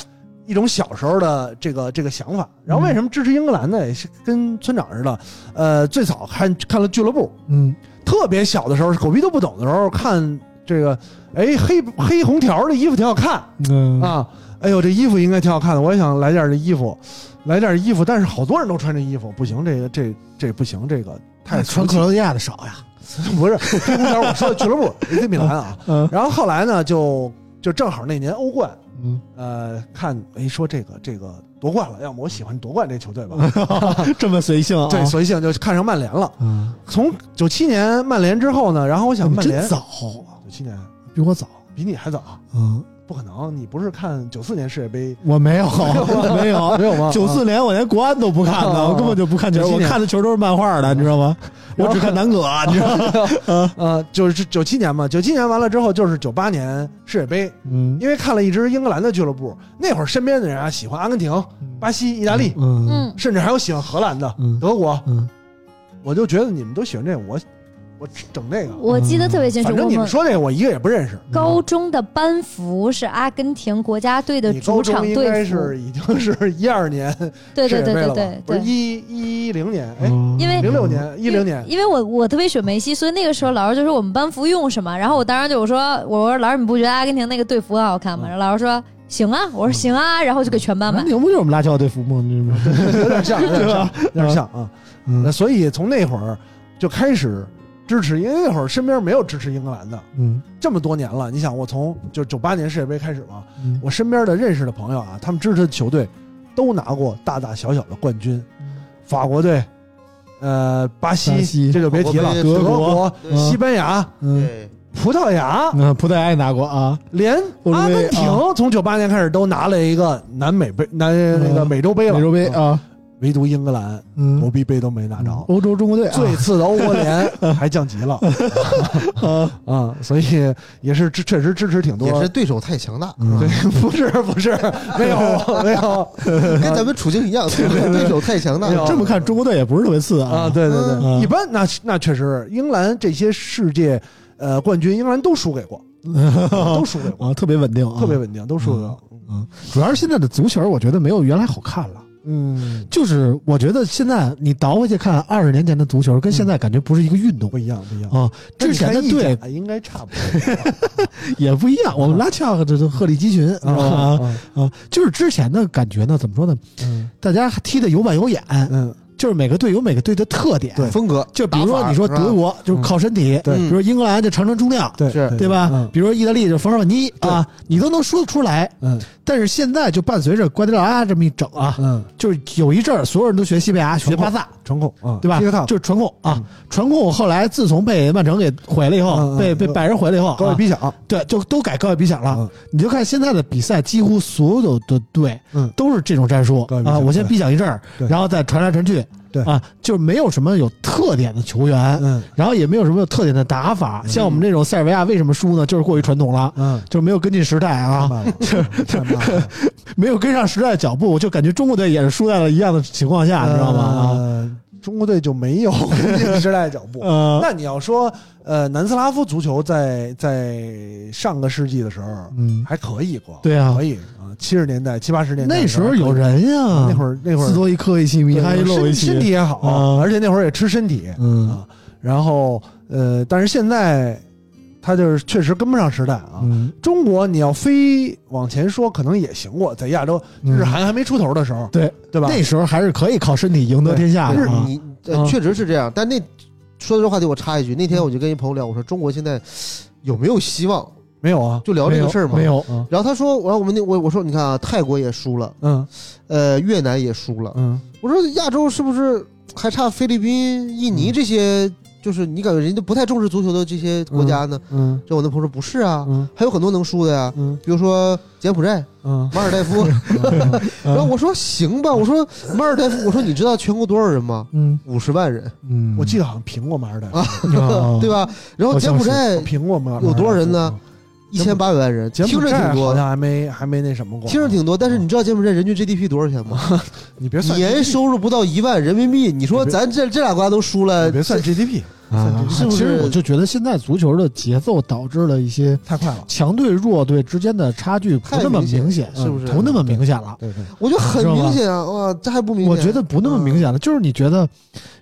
一种小时候的这个这个想法。然后为什么支持英格兰呢？也是跟村长似的，呃，最早看看了俱乐部，嗯。特别小的时候，狗逼都不懂的时候看这个，哎，黑黑红条的衣服挺好看。嗯。啊。哎呦，这衣服应该挺好看的，我也想来件这衣服，来件衣服，但是好多人都穿这衣服，不行，这个这这不行，这个太穿克罗地亚的少呀，不是黑红条，我说的俱乐部 AC 米兰啊。嗯。然后后来呢，就就正好那年欧冠，嗯，呃，看哎说这个这个夺冠了，要么我喜欢夺冠这球队吧，这么随性啊，对，随性就看上曼联了。嗯，从九七年曼联之后呢，然后我想曼联真早，九七年比我早，比你还早，嗯，不可能，你不是看九四年世界杯我没有，没有，没有。吗？九四年我连国安都不看的，啊我根本就不看球，97我年看的球都是漫画的，你知道吗？我只看南葛，你知道吗？呃，就是九七年嘛，九七年完了之后就是九八年世界杯，嗯。因为看了一支英格兰的俱乐部，那会儿身边的人啊喜欢阿根廷、巴西、意大利，嗯。嗯，甚至还有喜欢荷兰的、嗯。德国，嗯。我就觉得你们都喜欢这个，我我整那个。我记得特别清楚，反正你们说那个我一个也不认识。高中的班服是阿根廷国家队的主场中应该是已经是一二年 对对对对对对。不是一一零年，哎，嗯因为零六年一零年，因为我我特别喜欢梅西，所以那个时候老师就说我们班服用什么，然后我当时就我说我说老师你不觉得阿根廷那个队服很好看吗？然后老师说行啊，我说行啊，然后就给全班买南。宁不就是我们拉乔队服吗？有点像，有点像，有点像啊。那嗯所以从那会儿就开始支持，因为那会儿身边没有支持英格兰的，嗯。这么多年了。你想，我从就九八年世界杯开始嘛，嗯。我身边的认识的朋友啊，他们支持的球队都拿过大大小小的冠军，法国队。呃，巴西巴西。这就别提了，德国。西班牙、葡萄牙，嗯，葡萄牙也拿过啊，连阿根廷啊从九八年开始都拿了一个南美杯、南那个美洲杯了，美洲杯啊，唯独英格兰嗯。国，币杯都没拿着。欧洲中国队啊。最次的欧国联 还降级了。啊，所以也是支确实支持挺多。也是对手太强大，嗯。对，不是不是，没有没有。跟咱们处境一样，对手太强大。这么看，中国队也不是特别次啊，对对对，嗯。一般那那确实，英格兰这些世界呃冠军，英格兰都输给过，都输给过，啊，特别稳定啊，特别稳定，都输给过。嗯，主要是现在的足球，我觉得没有原来好看了。嗯，就是我觉得现在你倒回去看二十年前的足球，跟现在感觉不是一个运动不一样不一样。啊。之前的队队应该差不多 也不一样，我们拉恰这这鹤立鸡群？啊，啊，就是之前的感觉呢，怎么说呢？嗯大家踢的有板有眼，嗯，就是每个队有每个队的特点。对风格，就比如说你说德国就是靠身体，对。比如说英格兰就长传中量，对。是。对吧？嗯。比如说意大利就是冯绍尔尼啊，你都能说得出来。嗯。但是现在就伴随着瓜迪奥拉这么一整啊，嗯，就是有一阵儿所有人都学西班牙，学巴萨，传控啊，对吧？就是传控啊嗯，传控后来自从被曼城给毁了以后，嗯嗯被被拜仁毁了以后，啊高位逼抢，对，就都改高位逼抢了。嗯。你就看现在的比赛，几乎所有的队嗯。都是这种战术啊，我先逼抢一阵儿，然后再传来传去，对啊，就是没有什么有特点的球员，嗯然后也没有什么有特点的打法。像我们这种塞尔维亚为什么输呢？就是过于传统了。嗯，就是没有跟进时代啊，没有跟上时代的脚步，就感觉中国队也是输在了一样的情况下，你知道吗？啊，呃中国队就没有 跟进时代脚步。呃，那你要说，呃，南斯拉夫足球在在上个世纪的时候嗯，还可以过，对啊。可以啊，七十年代、七八十年代那时候有人，人呀，那会儿那会儿斯托伊科维奇、米哈伊洛维奇，身身体也好，啊而且那会儿也吃身体嗯。啊。然后呃，但是现在他就是确实跟不上时代啊。嗯，中国你要非往前说，可能也行过，在亚洲嗯日韩还没出头的时候，对对吧？那时候还是可以靠身体赢得天下的日啊。你确实是这样，但那说到这话题，我插一句，那天我就跟一朋友聊，我说中国现在有没有希望？没有啊，就聊这个事儿嘛。没。有，嗯然后他说，然后我们那我我说你看啊，泰国也输了，嗯呃，越南也输了。嗯我说亚洲是不是还差菲律宾、印尼这些就是你感觉人家不太重视足球的这些国家呢？嗯这我那朋友说不是啊，嗯还有很多能输的呀，嗯比如说柬埔寨、嗯马尔代夫。然后我说行吧，我说马尔代夫，我说你知道全国多少人吗？嗯五十万人，嗯，我记得好像评过马尔代夫，啊 对吧？然后柬埔寨平过马尔代夫有多少人呢？一千八百万人，听柬埔着挺多，寨好像还没还没那什么过，听着挺多。但是你知道柬埔寨人均 GDP 多少钱吗？你别算年收入不到一万人民币。你说咱这这俩国家都输了，别算 GDP，啊，是不是其实我就觉得现在足球的节奏导致了一些太快了。强队弱队之间的差距不那么明显是不是嗯不那么明显了。对对，我觉得很明显啊！哇，这还不明显？我觉得不那么明显了，就是你觉得，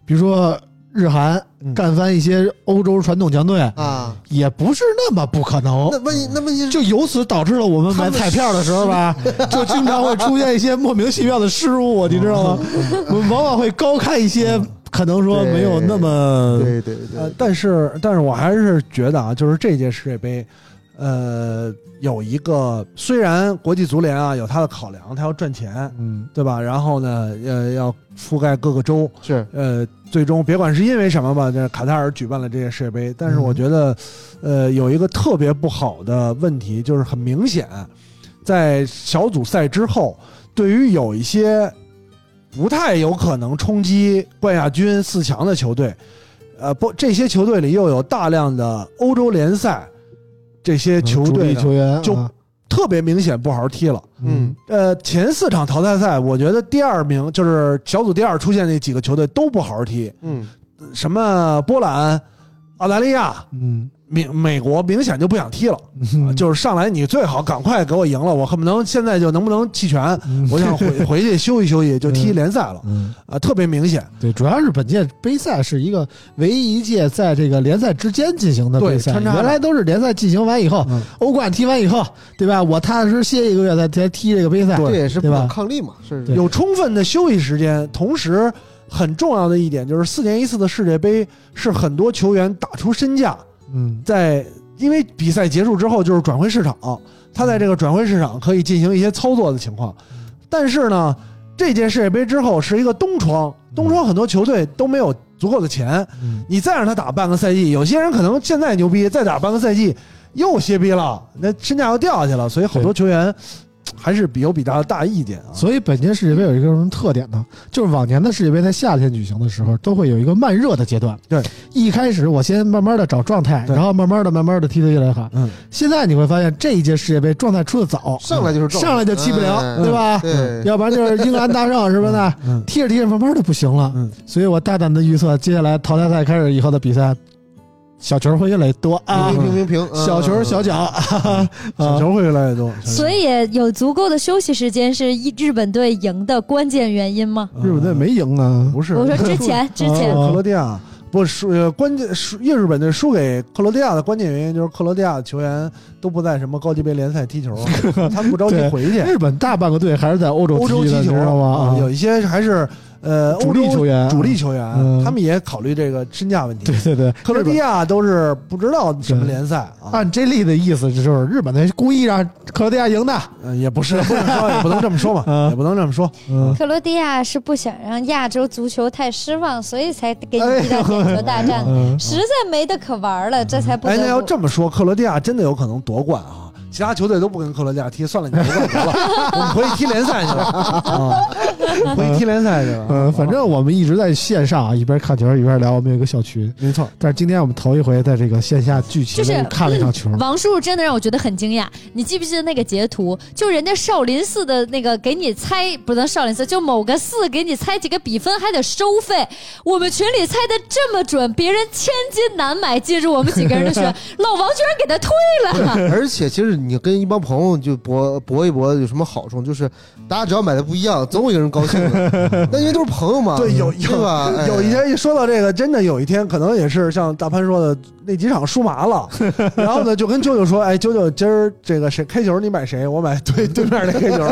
比如说日韩嗯干翻一些欧洲传统强队，啊，也不是那么不可能那。问题那问题是就由此导致了我们买彩票的时候吧，就经常会出现一些莫名其妙的失误，你知道吗？我们往往会高看一些可能说没有那么对对呃对，，但是但是我还是觉得啊，就是这届世界杯，呃，有一个虽然国际足联啊有他的考量，他要赚钱，嗯。对吧？然后呢，呃，要覆盖各个州，是。呃，最终别管是因为什么吧，这卡塔尔举办了这届世界杯，但是嗯我觉得，呃，有一个特别不好的问题，就是很明显，在小组赛之后，对于有一些不太有可能冲击冠亚军四强的球队，呃，不，这些球队里又有大量的欧洲联赛这些球队球员就啊。特别明显不好好踢了。嗯，呃，前四场淘汰赛，我觉得第二名就是小组第二出现那几个球队都不好好踢，嗯，什么波兰、澳大利亚、嗯，明美国明显就不想踢了，嗯 啊就是上来你最好赶快给我赢了，我恨不能现在就能不能弃权，嗯。我想回回去休息休息就踢联赛了嗯，啊，特别明显。对，主要是本届杯赛是一个唯一一届在这个联赛之间进行的杯赛，原来都是联赛进行完以后，嗯。欧冠踢完以后，对吧？我踏踏实实歇一个月再再踢这个杯赛，这也是不对吧可抗力嘛，是有充分的休息时间，同时很重要的一点就是四年一次的世界杯是很多球员打出身价，嗯。在因为比赛结束之后就是转会市场，他在这个转会市场可以进行一些操作的情况。但是呢，这届世界杯之后是一个冬窗，冬窗很多球队都没有足够的钱，嗯。你再让他打半个赛季，有些人可能现在牛逼，再打半个赛季又歇逼了，那身价又掉下去了，所以好多球员还是比有比较大一点啊。所以本届世界杯有一个什么特点呢？就是往年的世界杯在夏天举行的时候，都会有一个慢热的阶段。对，一开始我先慢慢的找状态，然后慢慢的、慢慢的踢得越来越好。嗯，现在你会发现这一届世界杯状态出的早，上来就是上来就踢不了，哎对吧？对，要不然就是英格兰大胜，是不是？嗯踢着踢着慢慢的不行了。嗯，所以我大胆的预测，接下来淘汰赛开始以后的比赛，小球会越来越多啊。平，平平平平，小球小脚，小球会越来越多，所以有足够的休息时间是一日本队赢的关键原因吗？日本队没赢啊，不是。我说之前 之前。哦克罗地亚。不是输，呃关键输日本队输给克罗地亚的关键原因就是克罗地亚的球员都不在什么高级别联赛踢球，他们不着急回去。日本大半个队还是在欧洲欧洲踢球知道吗？啊，有一些还是呃主力球员主力球员，嗯他们也考虑这个身价问题。对对对，克罗地亚都是不知道什么联赛啊，按 J 莉的意思就是日本队故意让克罗地亚赢的，呃也不是不能说，也不能这么说嘛，嗯也不能这么说。嗯，克罗地亚是不想让亚洲足球太失望，所以才给你踢到点球大战，嗯实在没得可玩了，这才不哎，那要。这么说，克罗地亚真的有可能夺冠啊！其他球队都不跟克罗地亚踢，算了，你夺冠得了，我们回去踢联赛去了啊，回去踢联赛去了。嗯，反正我们一直在线上啊，一边看球一边聊，我们有一个小群，没错，但是今天我们头一回在这个线下聚齐就是看了一场球，王叔叔真的让我觉得很惊讶。你记不记得那个截图？就人家少林寺的那个给你猜，不能少林寺，就某个寺给你猜几个比分还得收费。我们群里猜的这么准，别人千金难买借助我们几个人的群，老王居然给他退了。而且其实你跟一帮朋友就搏搏一搏有什么好处？就是大家只要买的不一样，总有一个人高 那因为都是朋友嘛，对，有有对吧？哎。有一天一说到这个，真的有一天可能也是像大潘说的，那几场输麻了，然后呢就跟舅舅说，哎，舅舅今儿这个谁开球你买谁，我买 对对面那开球。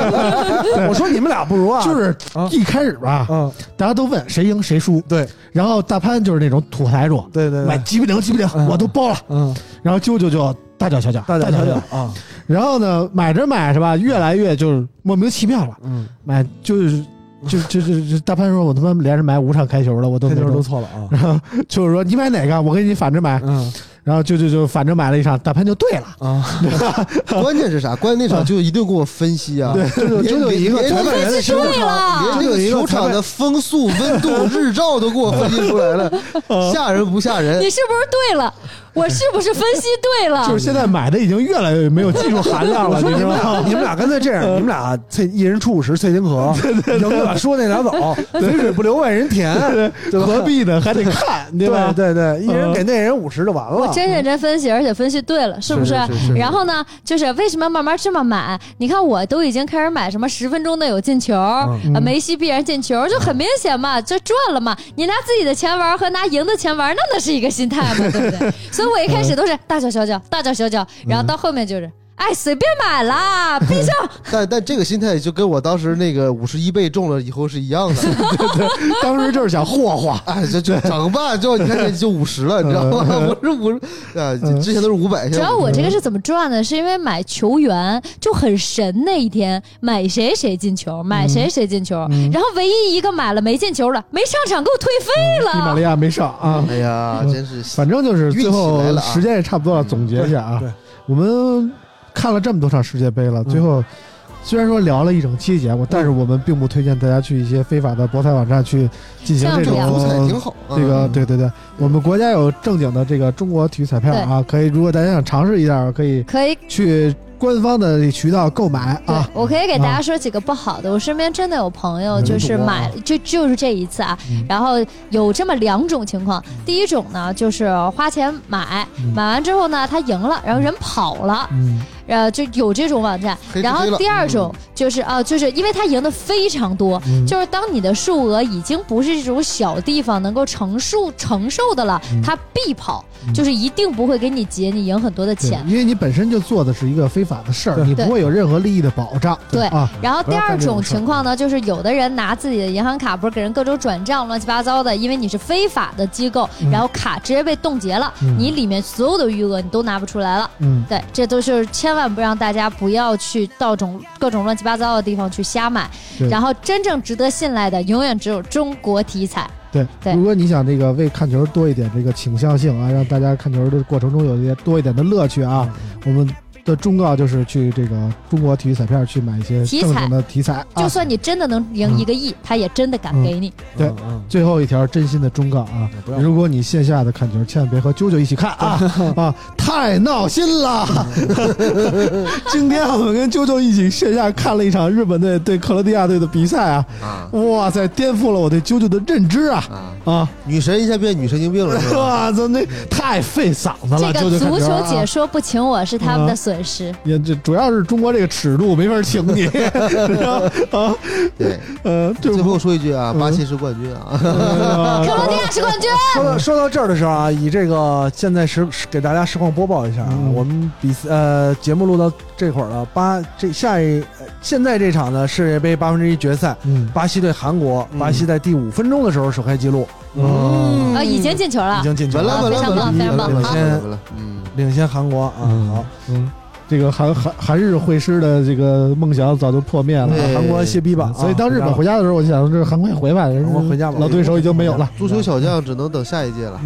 我说你们俩不如啊，就是啊。一开始吧，嗯，大家都问谁赢谁输，对。然后大潘就是那种土财主，对对对，买几比零几比零嗯。我都包了，嗯，然后舅舅就大脚小脚大脚小脚。脚啊，然后呢买着买着吧，越来越就是莫名其妙了，嗯，买就是就就就就大潘说，我他妈连着买五场开球了，我都开球都没中错了啊。然后就是说你买哪个，我给你反着买，嗯然后就就就反着买了一场，大潘就对了。啊，关键是啥？关键那场就一定给我分析啊！就这就一个连裁判员的球场连这个球场的风速、温度、日照都给我分析出来了，吓人不吓人你？是不是对了？我是不是分析对了？就是现在买的已经越来越没有技术含量了，你知道吗？你们俩，你们俩干脆这样，你们俩翠一人出五十，脆丁壳，赢了说那俩走，肥水不流外人田，对吧何必呢？还得看，对吧？对对对，一人给那人五十就完了。我真认真分析，而且分析对了，是不是然后呢，就是为什么慢慢这么买？你看，我都已经开始买什么十分钟内有进球，梅西必然进球，就很明显嘛，就赚了嘛。你拿自己的钱玩和拿赢的钱玩，那那是一个心态嘛，对不对？所以我一开始都是大脚小脚，大脚小脚，然后到后面就是。哎，随便买啦，闭上！但但这个心态就跟我当时那个五十一倍中了以后是一样的。当时就是想霍霍，哎，就就整吧，就你看就五十了，你知道吗？我是五十啊，之前都是五百。主要我这个是怎么赚的？是因为买球员就很神，那一天买谁谁进球，买谁谁进球，然后唯一一个买了没进球的，没上场给我退费了。迪玛利亚没上啊。哎呀，真是反正就是最后时间也差不多了，总结一下啊对，我们看了这么多场世界杯了，最后虽然说聊了一整期节目，但是我们并不推荐大家去一些非法的博彩网站去进行这这样种足彩挺好。这个嗯。对对对，我们国家有正经的这个中国体育彩票啊，可以如果大家想尝试一下，可以可以，去官方的渠道购买啊。我可以给大家说几个不好的。我身边真的有朋友嗯就是买，就就是这一次啊，然后有这么两种情况。第一种呢，就是花钱买，买完之后呢，他赢了，然后人跑了，嗯，呃，就有这种网站。然后第二种就是啊、就是因为他赢的非常多，嗯。就是当你的数额已经不是这种小地方能够承受承受的了，嗯。他必跑，就是一定不会给你结你赢很多的钱，。因为你本身就做的是一个非法的事儿，你不会有任何利益的保障。对啊，然后第二种情况呢，就是有的人拿自己的银行卡，不是给人各种转账，乱七八糟的，因为你是非法的机构，然后卡直接被冻结了，嗯。你里面所有的余额你都拿不出来了。嗯，对，这都是千万不让大家不要去到种各种乱七八糟的地方去瞎买，然后真正值得信赖的，永远只有中国体彩。对，对。如果你想这个为看球多一点这个倾向性啊，让大家看球的过程中有一些多一点的乐趣啊，我们的忠告就是去这个中国体育彩票去买一些正经的体彩啊。就算你真的能赢一个亿，他也真的敢给你。对最后一条真心的忠告啊如果你线下的看球，千万别和啾啾一起看啊 啊，太闹心了！今天我们跟啾啾一起线下看了一场日本队对克罗地亚队的比赛啊，啊哇塞，颠覆了我对啾啾的认知啊啊！啊！女神一下变女神经病了，是吧？哇，这那太费嗓子了，这个足球啊解说不请我是他们的损失。也这主要是中国这个尺度没法请你，啊对，呃，最后说一句啊，巴西是冠军啊！呃克罗地亚是冠军，说到说到这儿的时候啊，以这个现在实给大家实况播报一下啊，嗯我们比赛呃节目录到这会儿了，巴这下一、呃现在这场呢世界杯八分之一决赛，嗯巴西对韩国，嗯巴西在第五分钟的时候首开纪录，嗯啊，已经进球了已。经进球了，非常棒非常棒领先，嗯，领先韩国啊。嗯好，嗯，这个韩韩韩日会师的这个梦想早就破灭了。韩国歇逼吧，所以当日本回家家的时候，我就想，这韩国也回吧，人回家吧老对手已经没有了。足球小将只能等下一届了。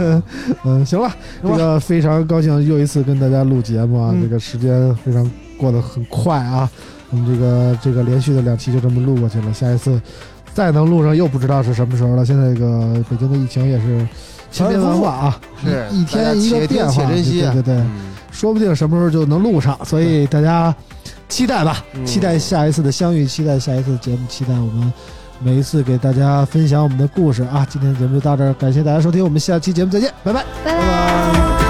嗯，行了，这个非常高兴又一次跟大家录节目啊，嗯这个时间非常过得很快啊，我们这个这个连续的两期就这么录过去了，下一次再能录上又不知道是什么时候了。现在这个北京的疫情也是千变万化啊，是一天一个变化！对对对，嗯说不定什么时候就能录上，所以大家期待吧，嗯期待下一次的相遇，期待下一次的节目，期待我们每一次给大家分享我们的故事啊！今天的节目就到这儿，感谢大家收听，我们下期节目再见，拜拜。拜拜。